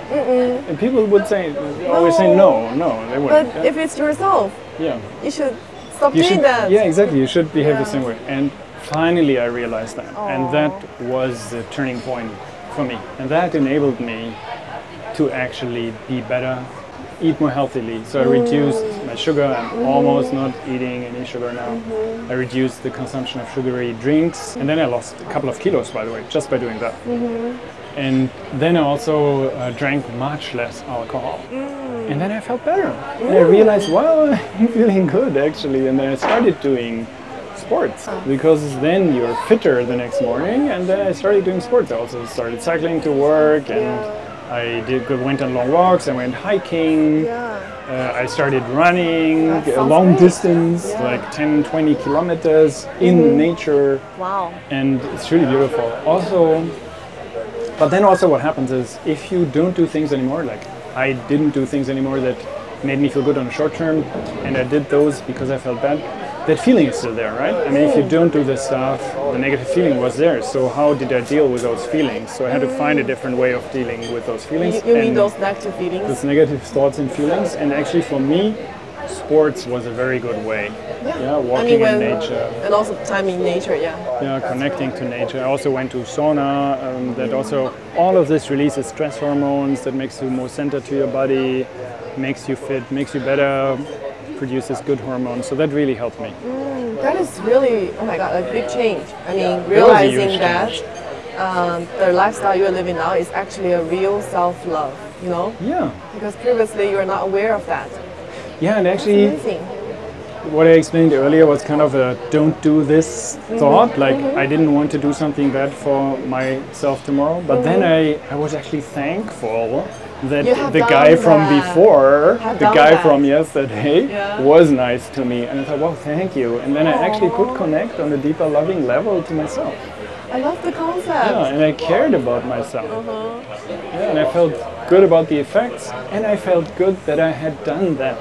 And people would say, always say no, no, they But wouldn't. yeah. if it's yourself, yeah. you should stop You doing should, that. yeah, exactly. You should behave Yeah. the same way. And finally, I realized that, and that was the turning point for me, and that enabled me to actually be better, eat more healthily. So I reduced mm. my sugar. I'm mm-hmm. almost not eating any sugar now. Mm-hmm. I reduced the consumption of sugary drinks, and then I lost a couple of kilos, by the way, just by doing that. Mm-hmm. And then I also uh, drank much less alcohol. Mm. And then I felt better. And I realized, mm. wow, (laughs) I'm feeling good actually. And then I started doing sports because then you're fitter the next morning. And then I started doing sports. I also started cycling to work and I did went on long walks. I went hiking. Yeah. Uh, I started running a long great. distance, Yeah. like 10, 20 kilometers in nature Wow. and it's really beautiful. Also, but then also what happens is if you don't do things anymore, like I didn't do things anymore that made me feel good on the short term, and I did those because I felt bad. That feeling is still there, right? I mean, if you don't do this stuff, the negative feeling was there. So how did I deal with those feelings? So I had to find a different way of dealing with those feelings. You, you mean those negative feelings? those negative thoughts and feelings. And actually, for me, sports was a very good way. Yeah, I walking mean, when, in nature. and also time in nature, yeah. Yeah, connecting to nature. I also went to sauna. Um, that also all of this releases stress hormones. That makes you more centered to your body, makes you fit, makes you better, produces good hormones. So that really helped me. That is really, oh my god, a big change. I mean, realizing that um, the lifestyle you're living now is actually a real self-love, you know? Yeah, Because previously you were not aware of that. yeah, and actually, Amazing. what I explained earlier was kind of a don't do this Mm-hmm. thought. Like I didn't want to do something bad for myself tomorrow, but then I, I was actually thankful that the guy from that. before, Have the guy that. from yesterday, Yeah. was nice to me, and I thought, wow, thank you. And then I actually could connect on a deeper, loving level to myself. I love the concept. Yeah, and I cared about myself. Uh-huh. Yeah, and I felt good about the effects, and I felt good that I had done that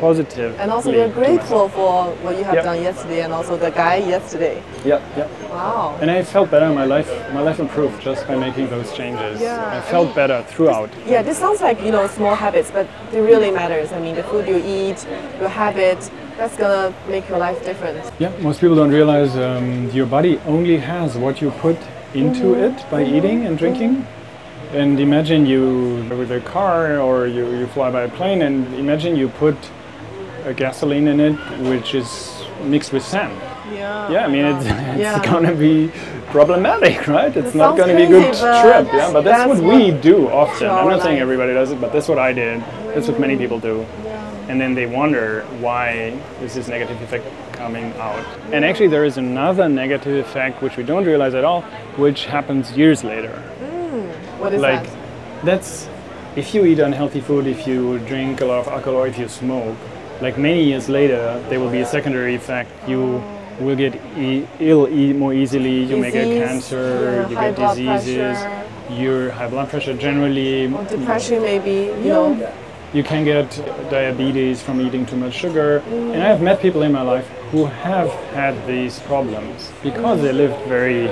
positive. And also you're grateful for what you have Yep. done yesterday and also the guy yesterday. Yeah, yeah. Wow. And I felt better. In my life, my life improved just by making those changes. Yeah. I felt better throughout. Yeah, this sounds like, you know, small habits, but it really matters. I mean, the food you eat, your habit, that's gonna make your life different. Yeah, most people don't realize um, your body only has what you put into it by eating and drinking. And imagine you with a car or you, you fly by a plane, and imagine you put a gasoline in it which is mixed with sand. Yeah. Yeah, I mean, it's, (laughs) it's Yeah. gonna be problematic, right? It's It not gonna be a good trip, yeah. But that's, that's what we do often. I'm not saying everybody does it, but that's what I did. That's what many mm. people do. Yeah. And then they wonder why is this negative effect coming out. And actually, there is another negative effect which we don't realize at all, which happens years later. Mm. What is that? like that? that's if you eat unhealthy food, if you drink a lot of alcohol, or if you smoke, like many years later, there will be a secondary effect. You will get e- ill e- more easily. You may get cancer. you get diseases. Your high blood pressure generally. Depression, maybe, you know. You can get diabetes from eating too much sugar. Mm. And I've met people in my life who have had these problems because they lived very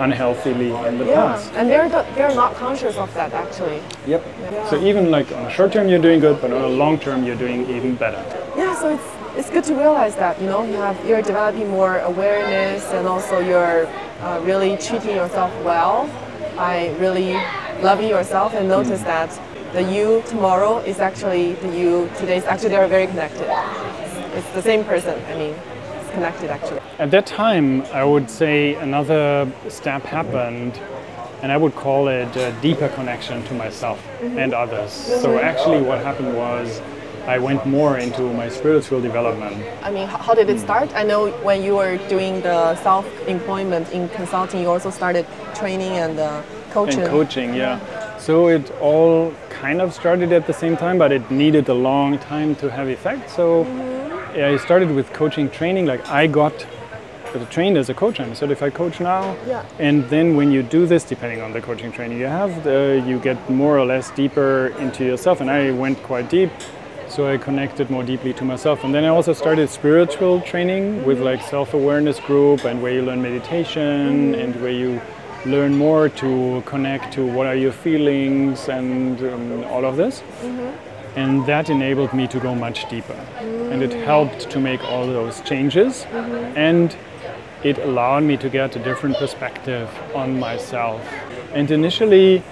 unhealthily in the Yeah, past. and they're the, they're not conscious of that actually. Yep. So even like on a short term you're doing good, but on a long term you're doing even better. Yeah, so it's it's good to realize that you know you have you're developing more awareness and also you're uh, really treating yourself well by really loving yourself and notice that the you tomorrow is actually the you today. Actually, they're very connected. It's the same person. I mean, connected actually. At that time, I would say another step happened, and I would call it a deeper connection to myself and others. So actually, what happened was I went more into my spiritual development. I mean, how did it start? I know when you were doing the self-employment in consulting, you also started training and uh, coaching. and coaching yeah so it all kind of started at the same time but it needed a long time to have effect so yeah, i started with coaching training like i got trained as a coach i'm a certified coach now. Yeah. and then when you do this depending on the coaching training you have uh, you get more or less deeper into yourself. And i went quite deep so i connected more deeply to myself. And then i also started spiritual training with like self-awareness group and where you learn meditation and where you learn more to connect to what are your feelings and um, all of this and that enabled me to go much deeper. And it helped to make all those changes. Mm-hmm. And it allowed me to get a different perspective on myself. And initially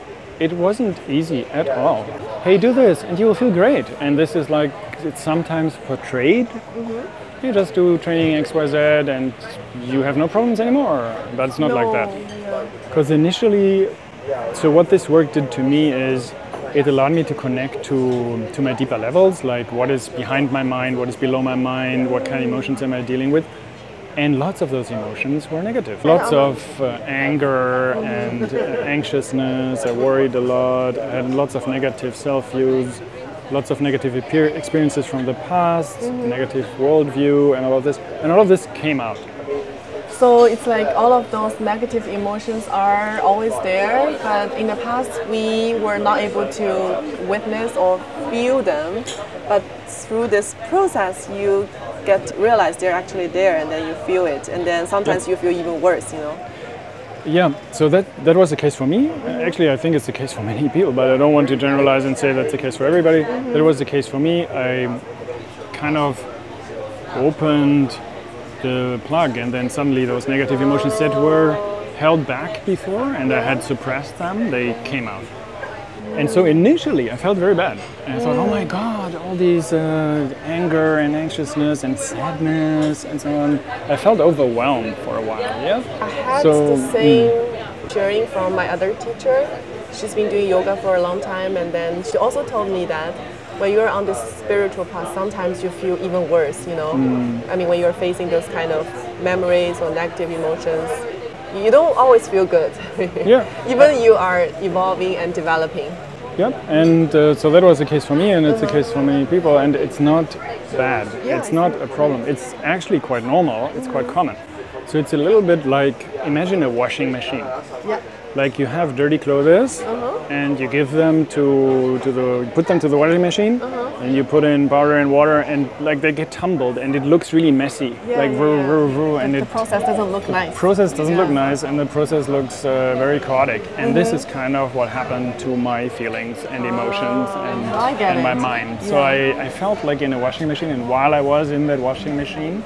it wasn't easy at all. Hey do this and you will feel great. And this is like it's sometimes portrayed. Mm-hmm. You just do training xyz and you have no problems anymore. But it's not like that. Because initially so what this work did to me is it allowed me to connect to, to my deeper levels, like what is behind my mind, what is below my mind, what kind of emotions am I dealing with. And lots of those emotions were negative. Lots of uh, anger and uh, anxiousness. I worried a lot. I had lots of negative self views, lots of negative experiences from the past, negative worldview, and all of this. And all of this came out. So it's like all of those negative emotions are always there, but in the past we were not able to witness or feel them. But through this process, you get to realize they're actually there, and then you feel it, and then sometimes you feel even worse. You know. Yeah, so that, that was the case for me. Actually, I think it's the case for (laughs) many people, but I don't want to generalize and say that's the case for everybody. That was the case for me. I kind of opened the plug, and then suddenly those negative emotions that were held back before and I had suppressed them, they came out. And so initially, I felt very bad. And I thought, oh my God, all these uh, anger and anxiousness and sadness and so on. I felt overwhelmed for a while. Yeah. I had So, the same sharing from my other teacher. She's been doing yoga for a long time, and then she also told me that when you're on this spiritual path, sometimes you feel even worse. You know, I mean, when you're facing those kind of memories or negative emotions, you don't always feel good. (laughs) Yeah. even you are evolving and developing. Yep, and uh, so that was the case for me, and it's the case for many people, and it's not bad. Yeah, it's it's not a problem. It's actually quite normal. It's quite common. So it's a little bit like imagine a washing machine. Yeah. Like you have dirty clothes, uh-huh. and you give them to to the put them to the washing machine, uh-huh. and you put in powder and water, and like they get tumbled, and it looks really messy, Yeah, like yeah, vroo, yeah. vroo, vroo, and the it process doesn't look nice. process doesn't look nice and the process looks uh, very chaotic. And this mm-hmm. is kind of what happened to my feelings and ah, emotions and, I get and my mind. So I, I felt like in a washing machine and while i was in that washing machine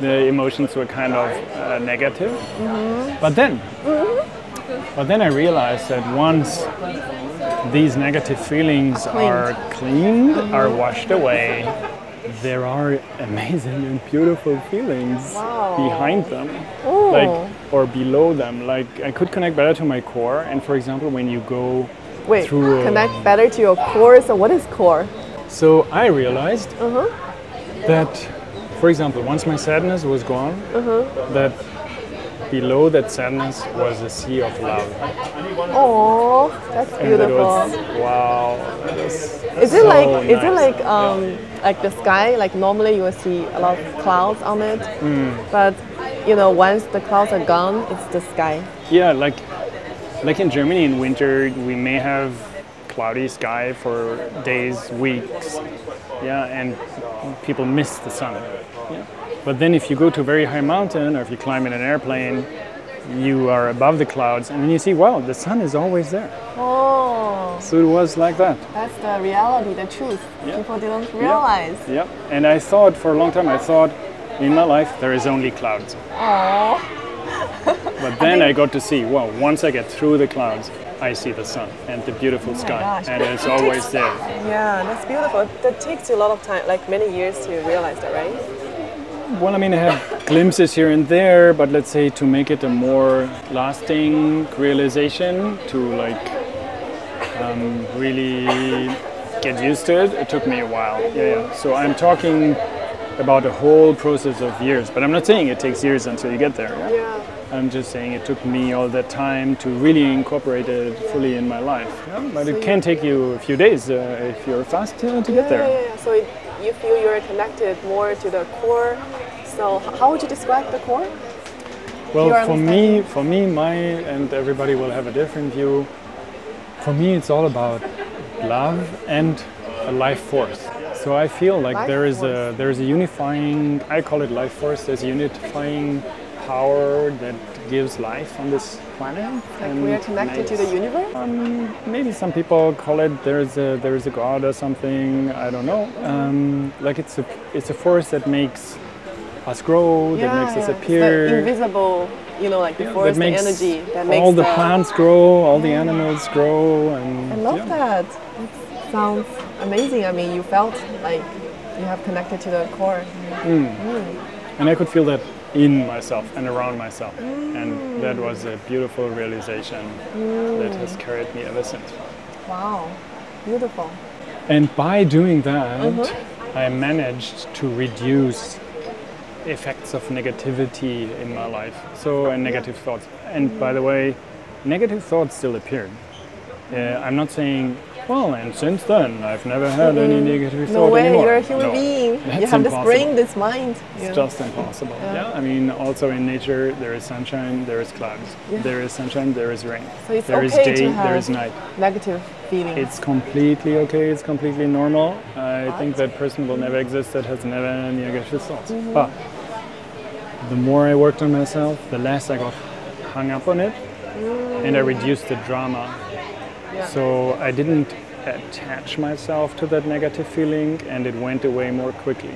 the emotions were kind of uh, negative. Mm-hmm. But then mm-hmm. But then i realized that once these negative feelings are cleaned are washed away there are amazing and beautiful feelings Wow. behind them Oh. like or below them like i could connect better to my core and for example when you go Wait, through a- connect better to your core. So what is core? so i realized Uh-huh. that for example once my sadness was gone Uh-huh. that below that sadness was a sea of love Oh, that's and that beautiful. was wow that was Is it so like is it like um like the sky? Like normally you will see a lot of clouds on it, Hmm. but you know once the clouds are gone, it's the sky. Yeah, like like in Germany in winter, we may have cloudy sky for days, weeks. Yeah, and people miss the sun. Yeah. But then if you go to a very high mountain or if you climb in an airplane, you are above the clouds and then you see, wow, the sun is always there. Oh, So it was like that. that's the reality, the truth. Yeah. People didn't realize. Yep. And I thought for a long time, I thought in my life there is only clouds. Oh, (laughs) But then I got to see, well, once I get through the clouds, I see the sun and the beautiful oh sky, gosh. and it's always there. yeah, that's beautiful. That takes you a lot of time, like many years to realize that, right? Well, I mean, I have glimpses here and there, but let's say to make it a more lasting realization, to like um, really get used to it, it took me a while. Yeah, yeah. So I'm talking about a whole process of years, but I'm not saying it takes years until you get there. yeah? Yeah. I'm just saying it took me all that time to really incorporate it fully in my life. Yeah? But it can take you a few days uh, if you're fast uh, to get there. yeah, yeah. So it, you feel you're connected more to the core. So how would you describe the core? Well, for me, for me, my and everybody will have a different view. For me, it's all about love and a life force. So I feel like Life there is force. a there is a unifying. I call it life force. There's a unifying power that gives life on this planet. Like we are connected to the universe? um, maybe some people call it there's a there's a god or something. I don't know. Um, like it's a it's a force that makes us grow, that makes us appear. the invisible, you know, like the Yeah, makes the energy that makes all the plants grow, all the animals grow, and I love yeah. that. It sounds amazing. I mean, you felt like you have connected to the core. And I could feel that in myself and around myself, and that was a beautiful realization that has carried me ever since. Wow. Beautiful. And by doing that, Mm-hmm. I managed to reduce effects of negativity in my life. So, and negative thoughts. And by the way, negative thoughts still appeared. Uh, I'm not saying, well, and since then, I've never had any negative No thought way, anymore. you're a human No, being. that's you have this impossible. brain, this mind. It's Yeah. just impossible. Yeah. I mean, also in nature, there is sunshine, there is clouds. Yeah. There is sunshine, there is rain. So it's There is okay day, to have is night. negative feelings. It's completely okay. It's completely normal. I think that person will never exist that has never any negative thoughts. Mm-hmm. But the more I worked on myself, the less I got hung up on it, and I reduced the drama. Mm. So I didn't attach myself to that negative feeling, and it went away more quickly,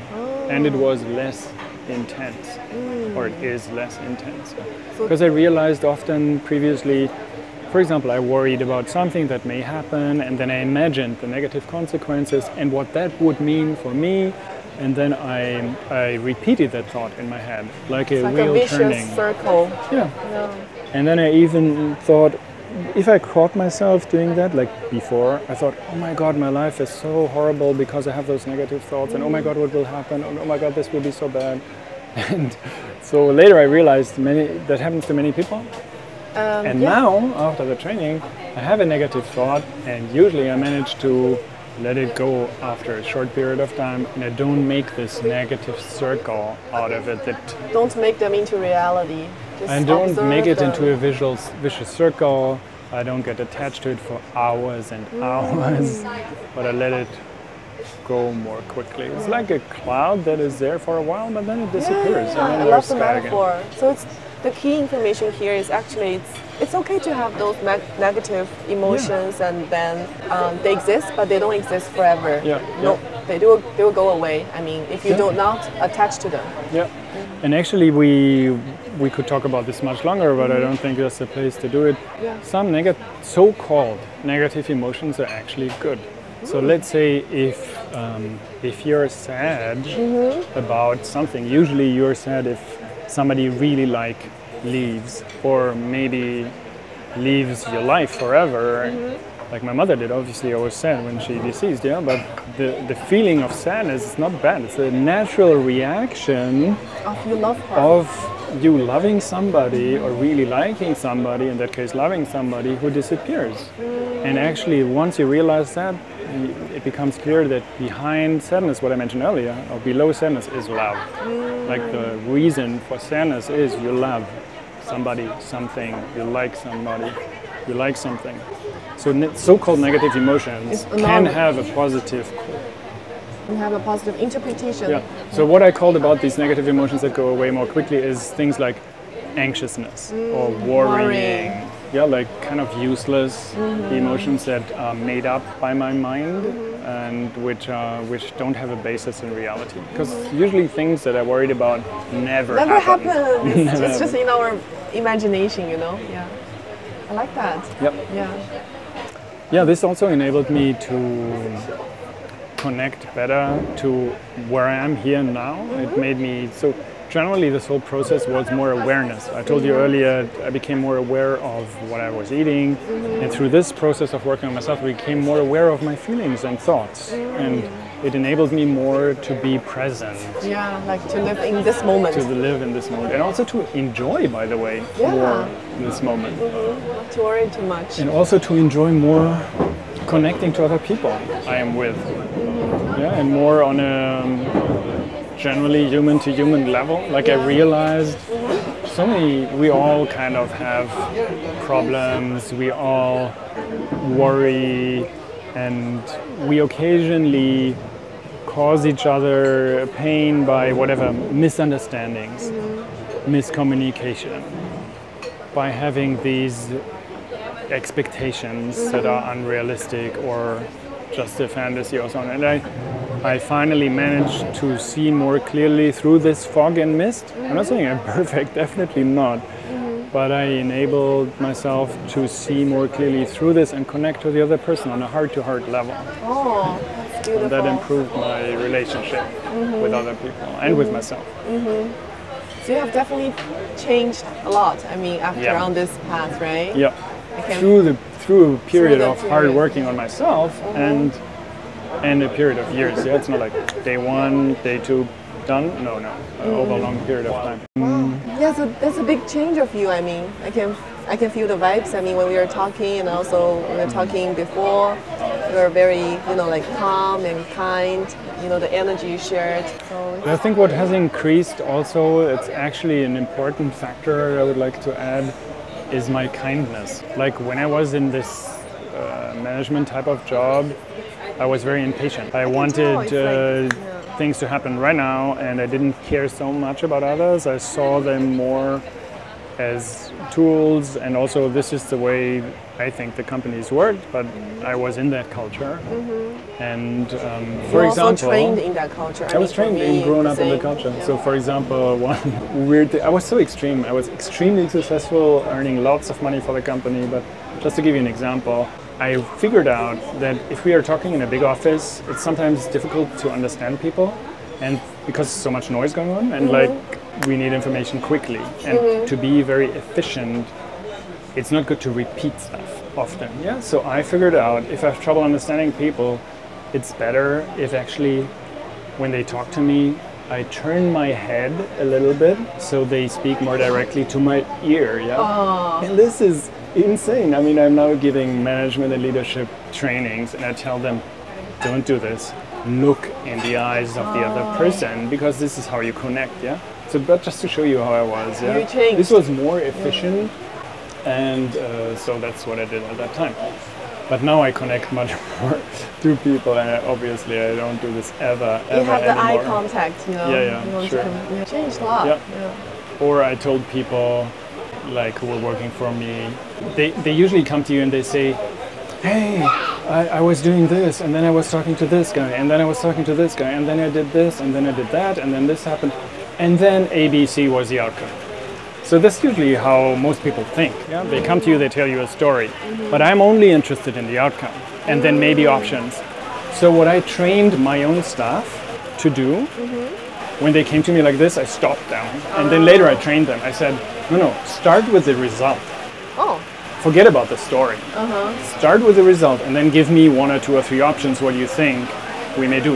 and it was less intense, or it is less intense. Because I realized often previously for example, I worried about something that may happen, and then I imagined the negative consequences and what that would mean for me, and then I, I repeated that thought in my head, like a like wheel a vicious turning. circle. Yeah. Yeah. And then I even thought, if I caught myself doing that, like before, I thought, oh my God, my life is so horrible because I have those negative thoughts, and oh my God, what will happen? And oh my God, this will be so bad. (laughs) And so later I realized many that happens to many people. Um, And yeah. now, after the training, I have a negative thought, and usually I manage to let it go after a short period of time, and I don't make this negative circle out of it. That Don't make them into reality. Just I don't make it into a visual vicious circle. I don't get attached to it for hours and hours, but I let it go more quickly. It's like a cloud that is there for a while, but then it disappears, Yeah, and then I love the sky again. metaphor. So it's the key information here is actually it's it's okay to have those negative emotions and then um, they exist, but they don't exist forever. Yeah, No, yeah. they do they will go away. I mean, if you Yeah. do not not attach to them. Yeah, and actually we we could talk about this much longer, but I don't think that's the place to do it. Yeah. Some neg- so-called negative emotions are actually good. So mm. let's say if um, if you're sad mm-hmm. about something, usually you're sad if somebody really like leaves or maybe leaves your life forever. Mm-hmm. Like my mother did, obviously I was sad when she deceased, yeah, but the, the feeling of sadness is not bad. It's a natural reaction Oh, you love her. of you loving somebody or really liking somebody, in that case, loving somebody who disappears. And actually, once you realize that, it becomes clear that behind sadness, what I mentioned earlier, or below sadness, is love. Like the reason for sadness is you love somebody, something, you like somebody, you like something. So, so called negative emotions can have a positive You have a positive interpretation. yeah. So what I called about these negative emotions that go away more quickly is things like anxiousness mm, or worrying. worrying. Yeah, like kind of useless mm-hmm. emotions that are made up by my mind mm-hmm. and which are which don't have a basis in reality. Because usually things that I worried about never, Never happen. happens. (laughs) It's, Never it's just in our imagination, you know. Yeah. I like that. Yep. Yeah. Yeah, this also enabled me to connect better to where I am here now. It made me so. Generally, this whole process was more awareness. I told you earlier, I became more aware of what I was eating, and through this process of working on myself, I became more aware of my feelings and thoughts, and it enabled me more to be present, Yeah, like to live in this moment. to live in this moment, and also to enjoy, by the way, Yeah. more this moment. Mm-hmm. Not to worry too much. and also to enjoy more connecting to other people I am with. Yeah, and more on a um, generally human to human level. Like I realized so many, we all kind of have problems, we all worry, and we occasionally cause each other pain by whatever misunderstandings, miscommunication, by having these expectations that are unrealistic or just a fantasy or something. And I, I finally managed to see more clearly through this fog and mist. I'm not saying I'm (laughs) perfect, definitely not. But I enabled myself to see more clearly through this and connect to the other person on a heart to heart level. Oh, that's beautiful. And that improved my relationship mm-hmm. with other people and with myself. Mm-hmm. So you have definitely changed a lot. I mean, after Yeah. on this path, right? Yeah. Okay. Through the through a period of hard working on myself and and a period of years. Yeah, it's not like day one, day two, done. No, no, uh, over a long period of time. Yeah, so that's a big change of you. I mean, I can I can feel the vibes. I mean, when we were talking, and also when we were talking before, you were very you know like calm and kind. You know the energy you shared. So I think what has increased also, it's actually an important factor I would like to add, is my kindness. Like when I was in this uh, management type of job, I was very impatient. I wanted uh, like- yeah. things to happen right now, and I didn't care so much about others. I saw them more as tools, and also this is the way I think the companies worked. But I was in that culture, and um, for Mm-hmm. also example, trained in that culture. I was mean, for trained and grown up in the culture. Yeah. So, for example, (laughs) one weird thing, I was so extreme. I was extremely successful, earning lots of money for the company. But just to give you an example, I figured out that if we are talking in a big office, it's sometimes difficult to understand people. And because so much noise going on, and like we need information quickly. And mm-hmm. to be very efficient, it's not good to repeat stuff often. Yeah. So I figured out if I have trouble understanding people, it's better if actually when they talk to me, I turn my head a little bit so they speak more directly to my ear. Yeah. Oh. And this is insane. I mean, I'm now giving management and leadership trainings, and I tell them, don't do this. Look in the eyes of the other oh. person because this is how you connect. Yeah. So, but just to show you how I was. Yeah. This was more efficient, and uh, so that's what I did at that time. But now I connect much (laughs) more to people, and I, obviously I don't do this ever, ever you have the eye contact, you know. Yeah, yeah, you want sure. To yeah. Changed a lot. Yeah. yeah. Or I told people, like who were working for me, they, they usually come to you and they say, hey, I, I was doing this, and then I was talking to this guy, and then I was talking to this guy, and then I did this, and then I did that, and then this happened, and then ABC was the outcome. So that's usually how most people think. Yeah, they come to you, they tell you a story, but I'm only interested in the outcome, and then maybe options. So what I trained my own staff to do when they came to me like this, I stopped them. And then later I trained them. I said, no, no, start with the result. Oh, Forget about the story. Uh-huh. Start with the result and then give me one or two or three options what you think we may do.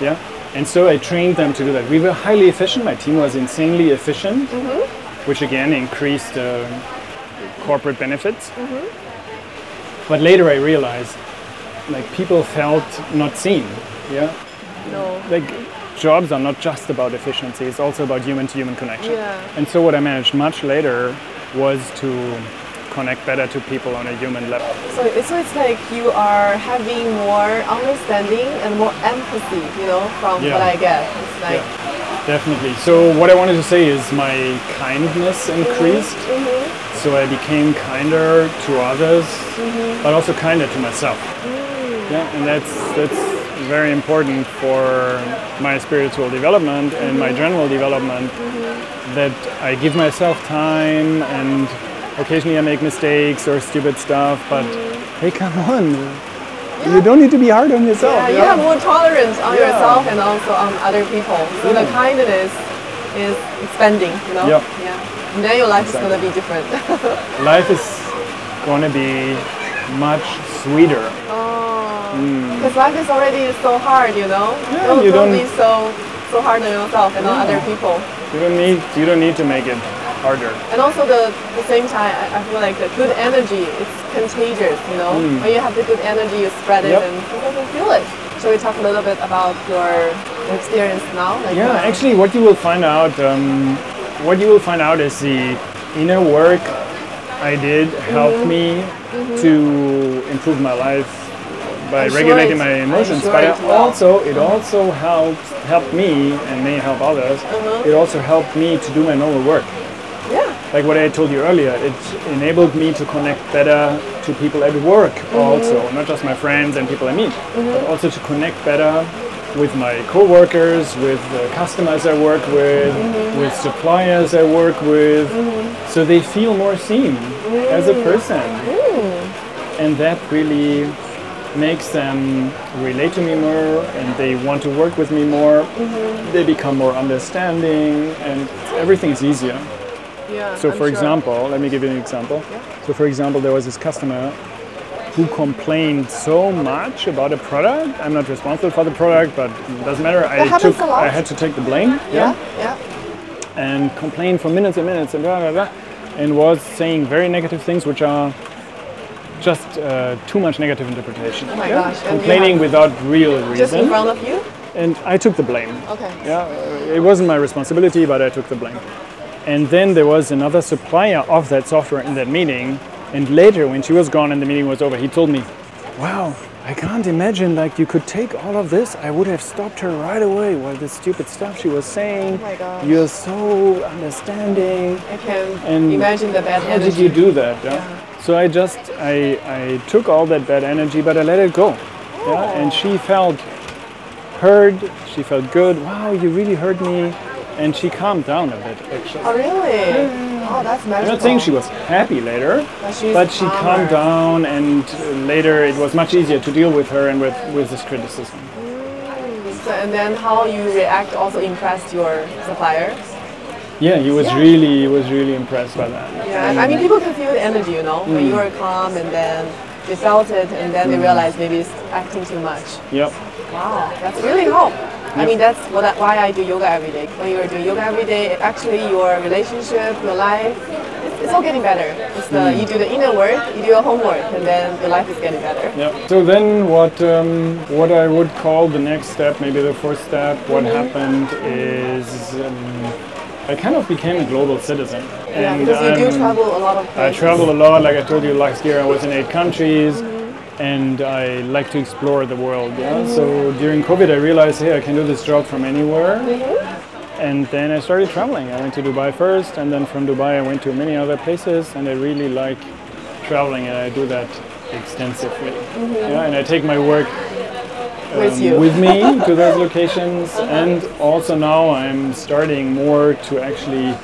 Yeah? And so I trained them to do that. We were highly efficient. My team was insanely efficient, which again increased uh, corporate benefits. But later I realized like people felt not seen. Yeah? no. like jobs are not just about efficiency it's also about human to human connection Yeah. and so what i managed much later was to connect better to people on a human level. So, it's- so it's like you are having more understanding and more empathy, you know, from Yeah. what I get. It's like, definitely. So what i wanted to say is my kindness increased. Mm-hmm. Mm-hmm. So i became kinder to others mm-hmm. but also kinder to myself. Mm. Yeah and that's that's very important for my spiritual development and my general development that i give myself time and occasionally i make mistakes or stupid stuff but mm. hey come on you don't need to be hard on yourself yeah, you have more tolerance on Yeah. yourself and also on other people. So the kindness is expanding, you know? Yep. Yeah. And then your life is going to be different. (laughs) life is going to be much sweeter Oh. Mm. Because life is already so hard, you know? Yeah, don't, you don't don't- be so so hard on yourself and on other people. you don't need you don't need to make it harder And also the the same time, I, I feel like the good energy it's contagious. You know, when you have the good energy, you spread it Mm. Yep. and people can feel it. Shall we talk a little bit about your experience now? Like, Yeah, uh, actually, what you will find out, um, what you will find out is the inner work I did helped me to improve my life by I'm regulating it- my emotions. sure but it will. also, it also helped helped me and may help others. It also helped me to do my normal work. Like what I told you earlier, it enabled me to connect better to people at work mm-hmm. also, not just my friends and people I meet, mm-hmm. but also to connect better with my co-workers, with the customers I work with, mm-hmm. with suppliers I work with, so they feel more seen as a person. And that really makes them relate to me more and they want to work with me more. They become more understanding and everything's easier. Yeah, So, I'm for sure. example, let me give you an example. Yeah. So, for example, there was this customer who complained so much about a product. I'm not responsible for the product, but it doesn't matter. I happens took. I had to take the blame. Yeah, yeah. and complained for minutes and minutes and blah blah blah, and was saying very negative things, which are just uh, too much negative interpretation. Oh my gosh, Complaining without real reason. Just in front of you? and I took the blame. Okay. Yeah, it wasn't my responsibility, but I took the blame. And then there was another supplier of that software in that meeting, and later when she was gone and the meeting was over, he told me, "Wow, I can't imagine like you could take all of this. I would have stopped her right away. Well, the stupid stuff she was saying. Oh. You're so understanding. I can And imagine the bad How energy. did you do that? Yeah. So I just I I took all that bad energy, but I let it go. Yeah, and she felt heard. She felt good. Wow, you really heard me, and she calmed down a bit actually. Oh, really? Oh, that's magical. I'm not saying she was happy later, But but she calmer. calmed down, and later it was much easier to deal with her and with with this criticism. So, and then how you react also impressed your supplier. Yeah, he was Yeah. really he was really impressed by that. Yeah, I mean, people can feel the energy, you know, when Mm. you are calm and then they felt it and then they realize maybe it's acting too much. Yep. Wow, that's really help. I mean, that's what why I do yoga every day. When you're doing yoga every day, actually your relationship, your life, it's, it's all getting better. It's the, Mm. You do the inner work, you do your homework, and then your life is getting better. Yeah. So then, what um, what I would call the next step, maybe the fourth step, what Mm-hmm. happened is um, I kind of became a global citizen. Yeah, because you I'm- travel a lot of I travel a lot. Like I told you last year, I was in eight countries, Mm-hmm. And I like to explore the world. Yeah. So during COVID, I realized, hey, I can do this job from anywhere. Mm-hmm. And then I started traveling. I went to Dubai first, and then from Dubai, I went to many other places, and I really like traveling, and I do that extensively. Yeah, and I take my work Mm-hmm. With um, you. with me to those (laughs) locations, and also now I'm starting more to actually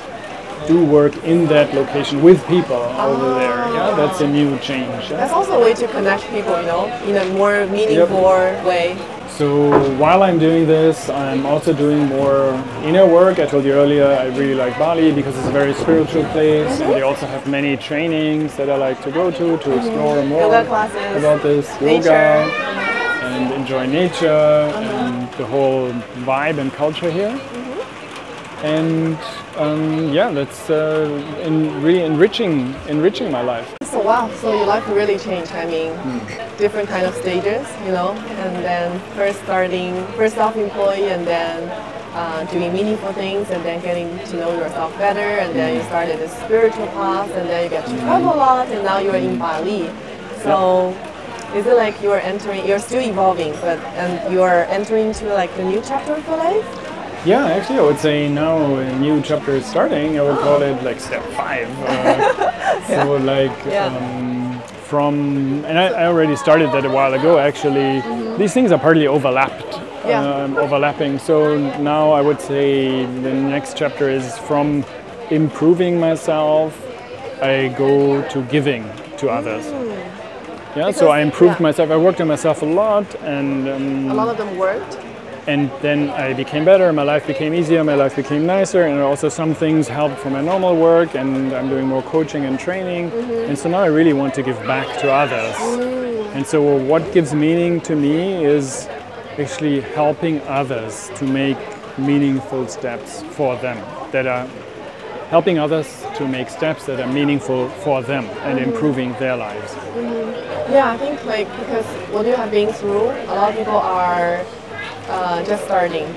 do work in that location with people over there. Yeah, ah. that's a new change. yeah. That's also a way to connect people, you know, in a more meaningful way. So while I'm doing this, I'm also doing more inner work. I told you earlier, I really like Bali because it's a very spiritual place, and they also have many trainings that I like to go to to mm-hmm. explore more Yoga classes, about this nature. yoga and enjoy nature and the whole vibe and culture here. Mm-hmm. And um, yeah, that's uh, in really enriching enriching my life. So wow, so your life really changed. I mean, Hmm. different kind of stages, you know, and then first starting, first self-employed, and then uh, doing meaningful things, and then getting to know yourself better, and then you started a spiritual path, and then you get to travel a lot, and now you're in Bali. So. Is it like you're entering? You're still evolving, but and you're entering into like the new chapter of your life. Yeah, actually, I would say now a new chapter is starting. I would call it like step five. Uh, (laughs) So like Yeah. um, from, and I, I already started that a while ago. Actually, these things are partly overlapped. Yeah. Um, overlapping. So now I would say the next chapter is from improving myself. I go to giving to others. Yeah, so I improved yeah. myself. I worked on myself a lot, and um, A lot of them worked. And then I became better. My life became easier. My life became nicer, and also some things helped for my normal work. And I'm doing more coaching and training. Mm-hmm. And so now I really want to give back to others. Mm. And so what gives meaning to me is actually helping others to make meaningful steps for them that are helping others to make steps that are meaningful for them and mm-hmm. improving their lives. Mm-hmm. Yeah, I think like because what you have been through, a lot of people are uh, just starting.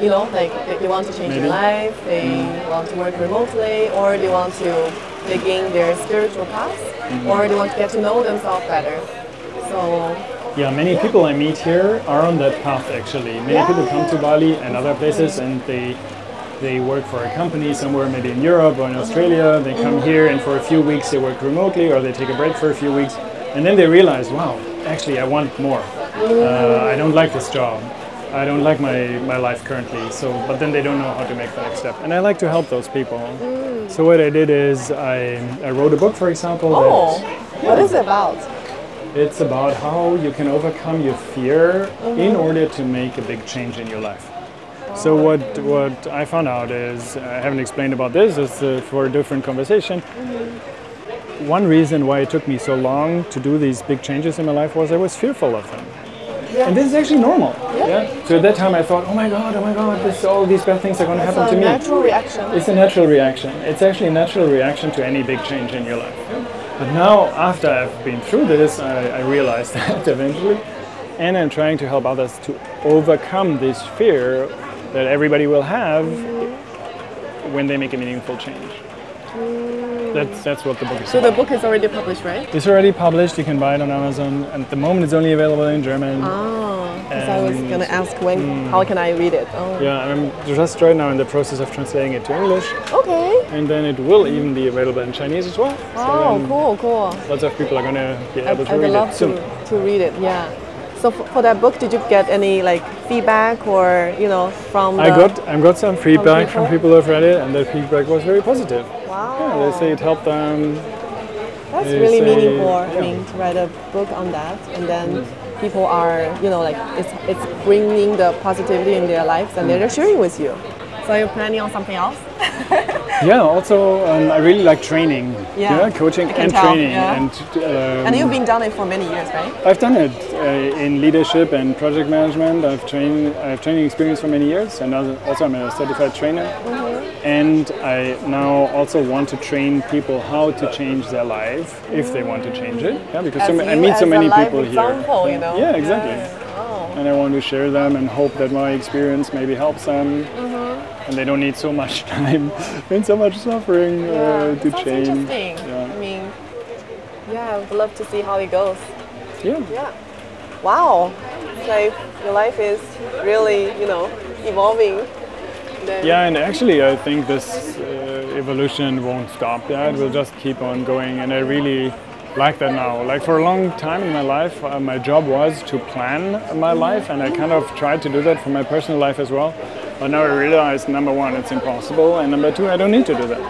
You know, like they, they want to change Maybe. their life, they mm-hmm. want to work remotely, or they want to begin their spiritual path, mm-hmm. or they want to get to know themselves better. So Yeah, many people I meet here are on that path actually. Many Yeah, people come to. Bali and other places and they they work for a company somewhere maybe in Europe or in mm-hmm. Australia. They come here and for a few weeks they work remotely or they take a break for a few weeks and then they realize, wow, actually I want more. Uh, mm. I don't like this job. I don't like my, my life currently. So, but then they don't know how to make the next step. And I like to help those people. Mm. So what I did is I, I wrote a book, for example. that- oh, what is it about? it's about how you can overcome your fear mm-hmm. in order to make a big change in your life. So what what I found out is I haven't explained about this. It's uh, for a different conversation. Mm-hmm. One reason why it took me so long to do these big changes in my life was I was fearful of them. And this is actually normal. Yeah. So at that time I thought, oh my god, oh my god, this all these bad things are going to happen to me. It's a natural reaction. It's a natural reaction. It's actually a natural reaction to any big change in your life. But now, after I've been through this, I, I realized (laughs) that eventually, and I'm trying to help others to overcome this fear that everybody will have mm-hmm. when they make a meaningful change. That's, that's what the book is So the book is already published, right? It's already published. You can buy it on Amazon. And at the moment, it's only available in German. Ah, oh, because I was gonna ask when, hmm. how can I read it? Oh, Yeah, I'm just right now in the process of translating it to English, okay. and then it will even be available in Chinese as well. So Oh, then um, cool, cool. lots of people are going to be I, able to I would read love it soon. to, to read it. Yeah. So for, that book, did you get any like feedback or you know from? The, I got I got some feedback from people? people who've read it, and the feedback was very positive. Wow. Yeah, they say it helped them. That's they really say- meaningful. I yeah. mean, to write a book on that, and then people are, you know, like it's it's bringing the positivity in their lives, and they're sharing with you. So you're planning on something else? (laughs) Yeah. Also, um, I really like training. Yeah, coaching and tell, training, yeah. and um, And you've been done it for many years, right? I've done it uh, in leadership and project management. I've trained. I have training experience for many years, and also I'm a certified trainer. Mm-hmm. And I now also want to train people how to change their life if they want to change it. Yeah, because so ma- I you meet so many people example, here. you know? Yeah, exactly. Oh. and I want to share them and hope that my experience maybe helps them. Mm-hmm. And they don't need so much (laughs) time and so much suffering uh, Yeah, to change. interesting. Yeah. I mean, yeah, I would love to see how it goes. Yeah. Yeah. Wow. It's like your life is really, you know, evolving. Then- Yeah, and actually, I think this uh, evolution won't stop. Yeah, it will just keep on going, and I really like that now. Like for a long time in my life, uh, my job was to plan my life, and I kind of tried to do that for my personal life as well. But now I realize number one, it's impossible, and number two, I don't need to do that.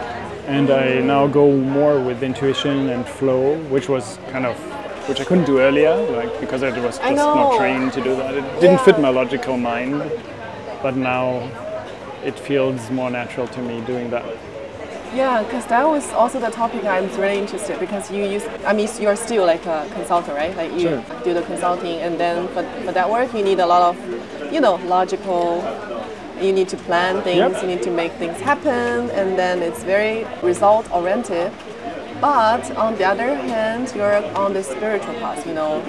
And I now go more with intuition and flow, which was kind of which I couldn't do earlier, like because I was just I not trained to do that. It didn't fit my logical mind, but now it feels more natural to me doing that. Yeah, because that was also the topic I was really interested because you use, I mean, you're still like a consultant, right? Like you Sure. do the consulting, and then for, for that work, you need a lot of, you know, logical. You need to plan things. Yep. You need to make things happen, and then it's very result oriented. But on the other hand, you're on the spiritual path. You know,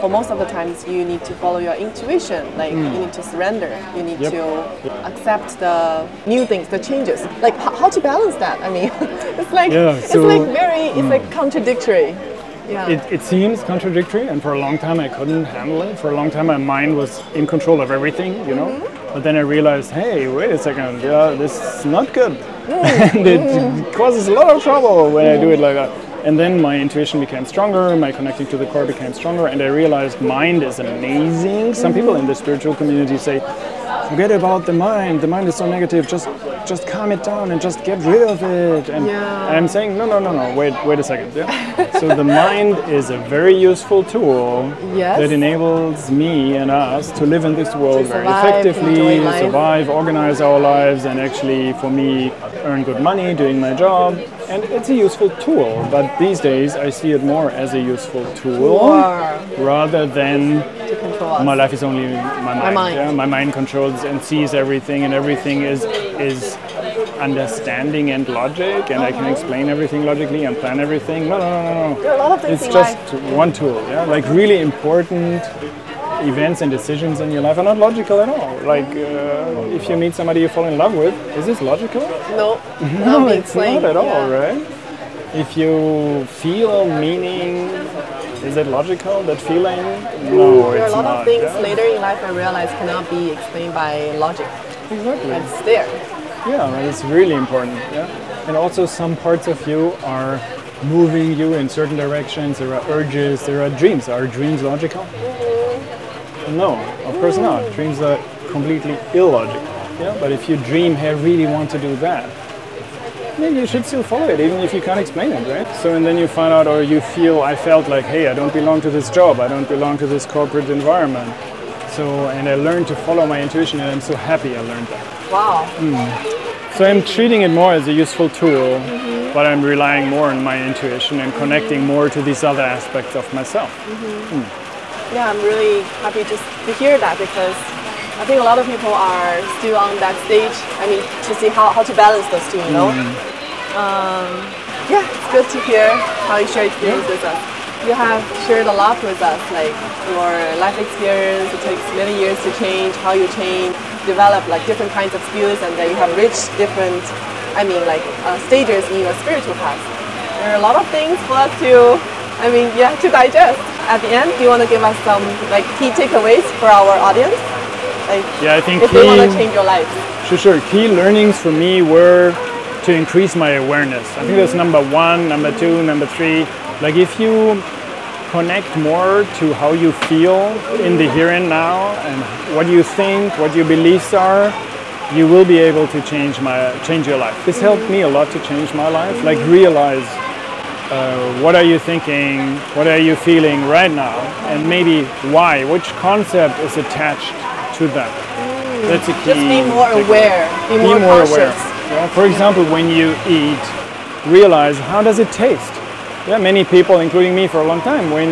for most of the times, you need to follow your intuition. Like hmm. you need to surrender. You need Yep. to accept the new things, the changes. Like how to balance that? I mean, (laughs) it's like Yeah, it's like very it's hmm. like contradictory. Yeah. It, it seems contradictory, and for a long time I couldn't handle it. For a long time, my mind was in control of everything, you know. Mm-hmm. But then I realized, hey, wait a second, yeah, this is not good, mm. and (laughs) it causes a lot of trouble when I do it like that. And then my intuition became stronger, my connecting to the core became stronger, and I realized mind is amazing. Some people in the spiritual community say, forget about the mind. The mind is so negative. Just, just calm it down and just get rid of it. And Yeah. I'm saying, no, no, no, no. Wait, wait a second. Yeah. so the mind is a very useful tool Yes. that enables me and us to live in this world very effectively, survive, organize our lives, and actually, for me, earn good money doing my job. And it's a useful tool. But these days, I see it more as a useful tool rather than to control us. my life is only my mind. My mind. Yeah? My mind controls and sees everything, and everything is is understanding and logic, and I can explain everything logically and plan everything. No, no, no, no, no. There are a lot of things It's just life. one tool. Yeah, like really important events and decisions in your life are not logical at all. Like uh, if you meet somebody you fall in love with, is this logical? No, (laughs) No, it's not at all, right? If you feel meaning, is it logical? That feeling? No, There are a lot of things yeah? later in life I realized cannot be explained by logic. Exactly. It's there. Yeah, it's really important. Yeah, and also some parts of you are moving you in certain directions. There are urges. There are dreams. Are dreams logical? Mm-hmm. No, of course not. Dreams are completely illogical. Yeah, but if you dream, hey, I really want to do that. Then you should still follow it, even if you can't explain it, right? So, and then you find out, or you feel, I felt like, hey, I don't belong to this job. I don't belong to this corporate environment. So So, and I learned to follow my intuition, and I'm so happy I learned that. Wow. Hmm. So I'm treating it more as a useful tool, but I'm relying more on my intuition and connecting more to these other aspects of myself. Mm-hmm. Hmm. Yeah, I'm really happy just to hear that because I think a lot of people are still on that stage. I mean, to see how, how to balance those two, you know? Um, yeah, it's good to hear how you share experience with us. You have shared a lot with us, like your life experience. It takes many years to change, how you change, develop like different kinds of skills, and then you have reached different, I mean, like uh, stages in your spiritual path. There are a lot of things for us to, I mean, yeah, to digest. At the end, do you want to give us some like key takeaways for our audience? Like, Yeah, I think if they want to change your life. Sure, sure. Key learnings for me were to increase my awareness. I think that's number one, number two, number three. Like if you connect more to how you feel in the here and now and what you think, what your beliefs are, you will be able to change my change your life. This helped me a lot to change my life. Like realize uh, what are you thinking, what are you feeling right now, and maybe why, which concept is attached to them. That's a key. Just be more aware, be be more, more conscious. aware. Yeah, for example, when you eat, realize how does it taste. Yeah, many people, including me, for a long time, when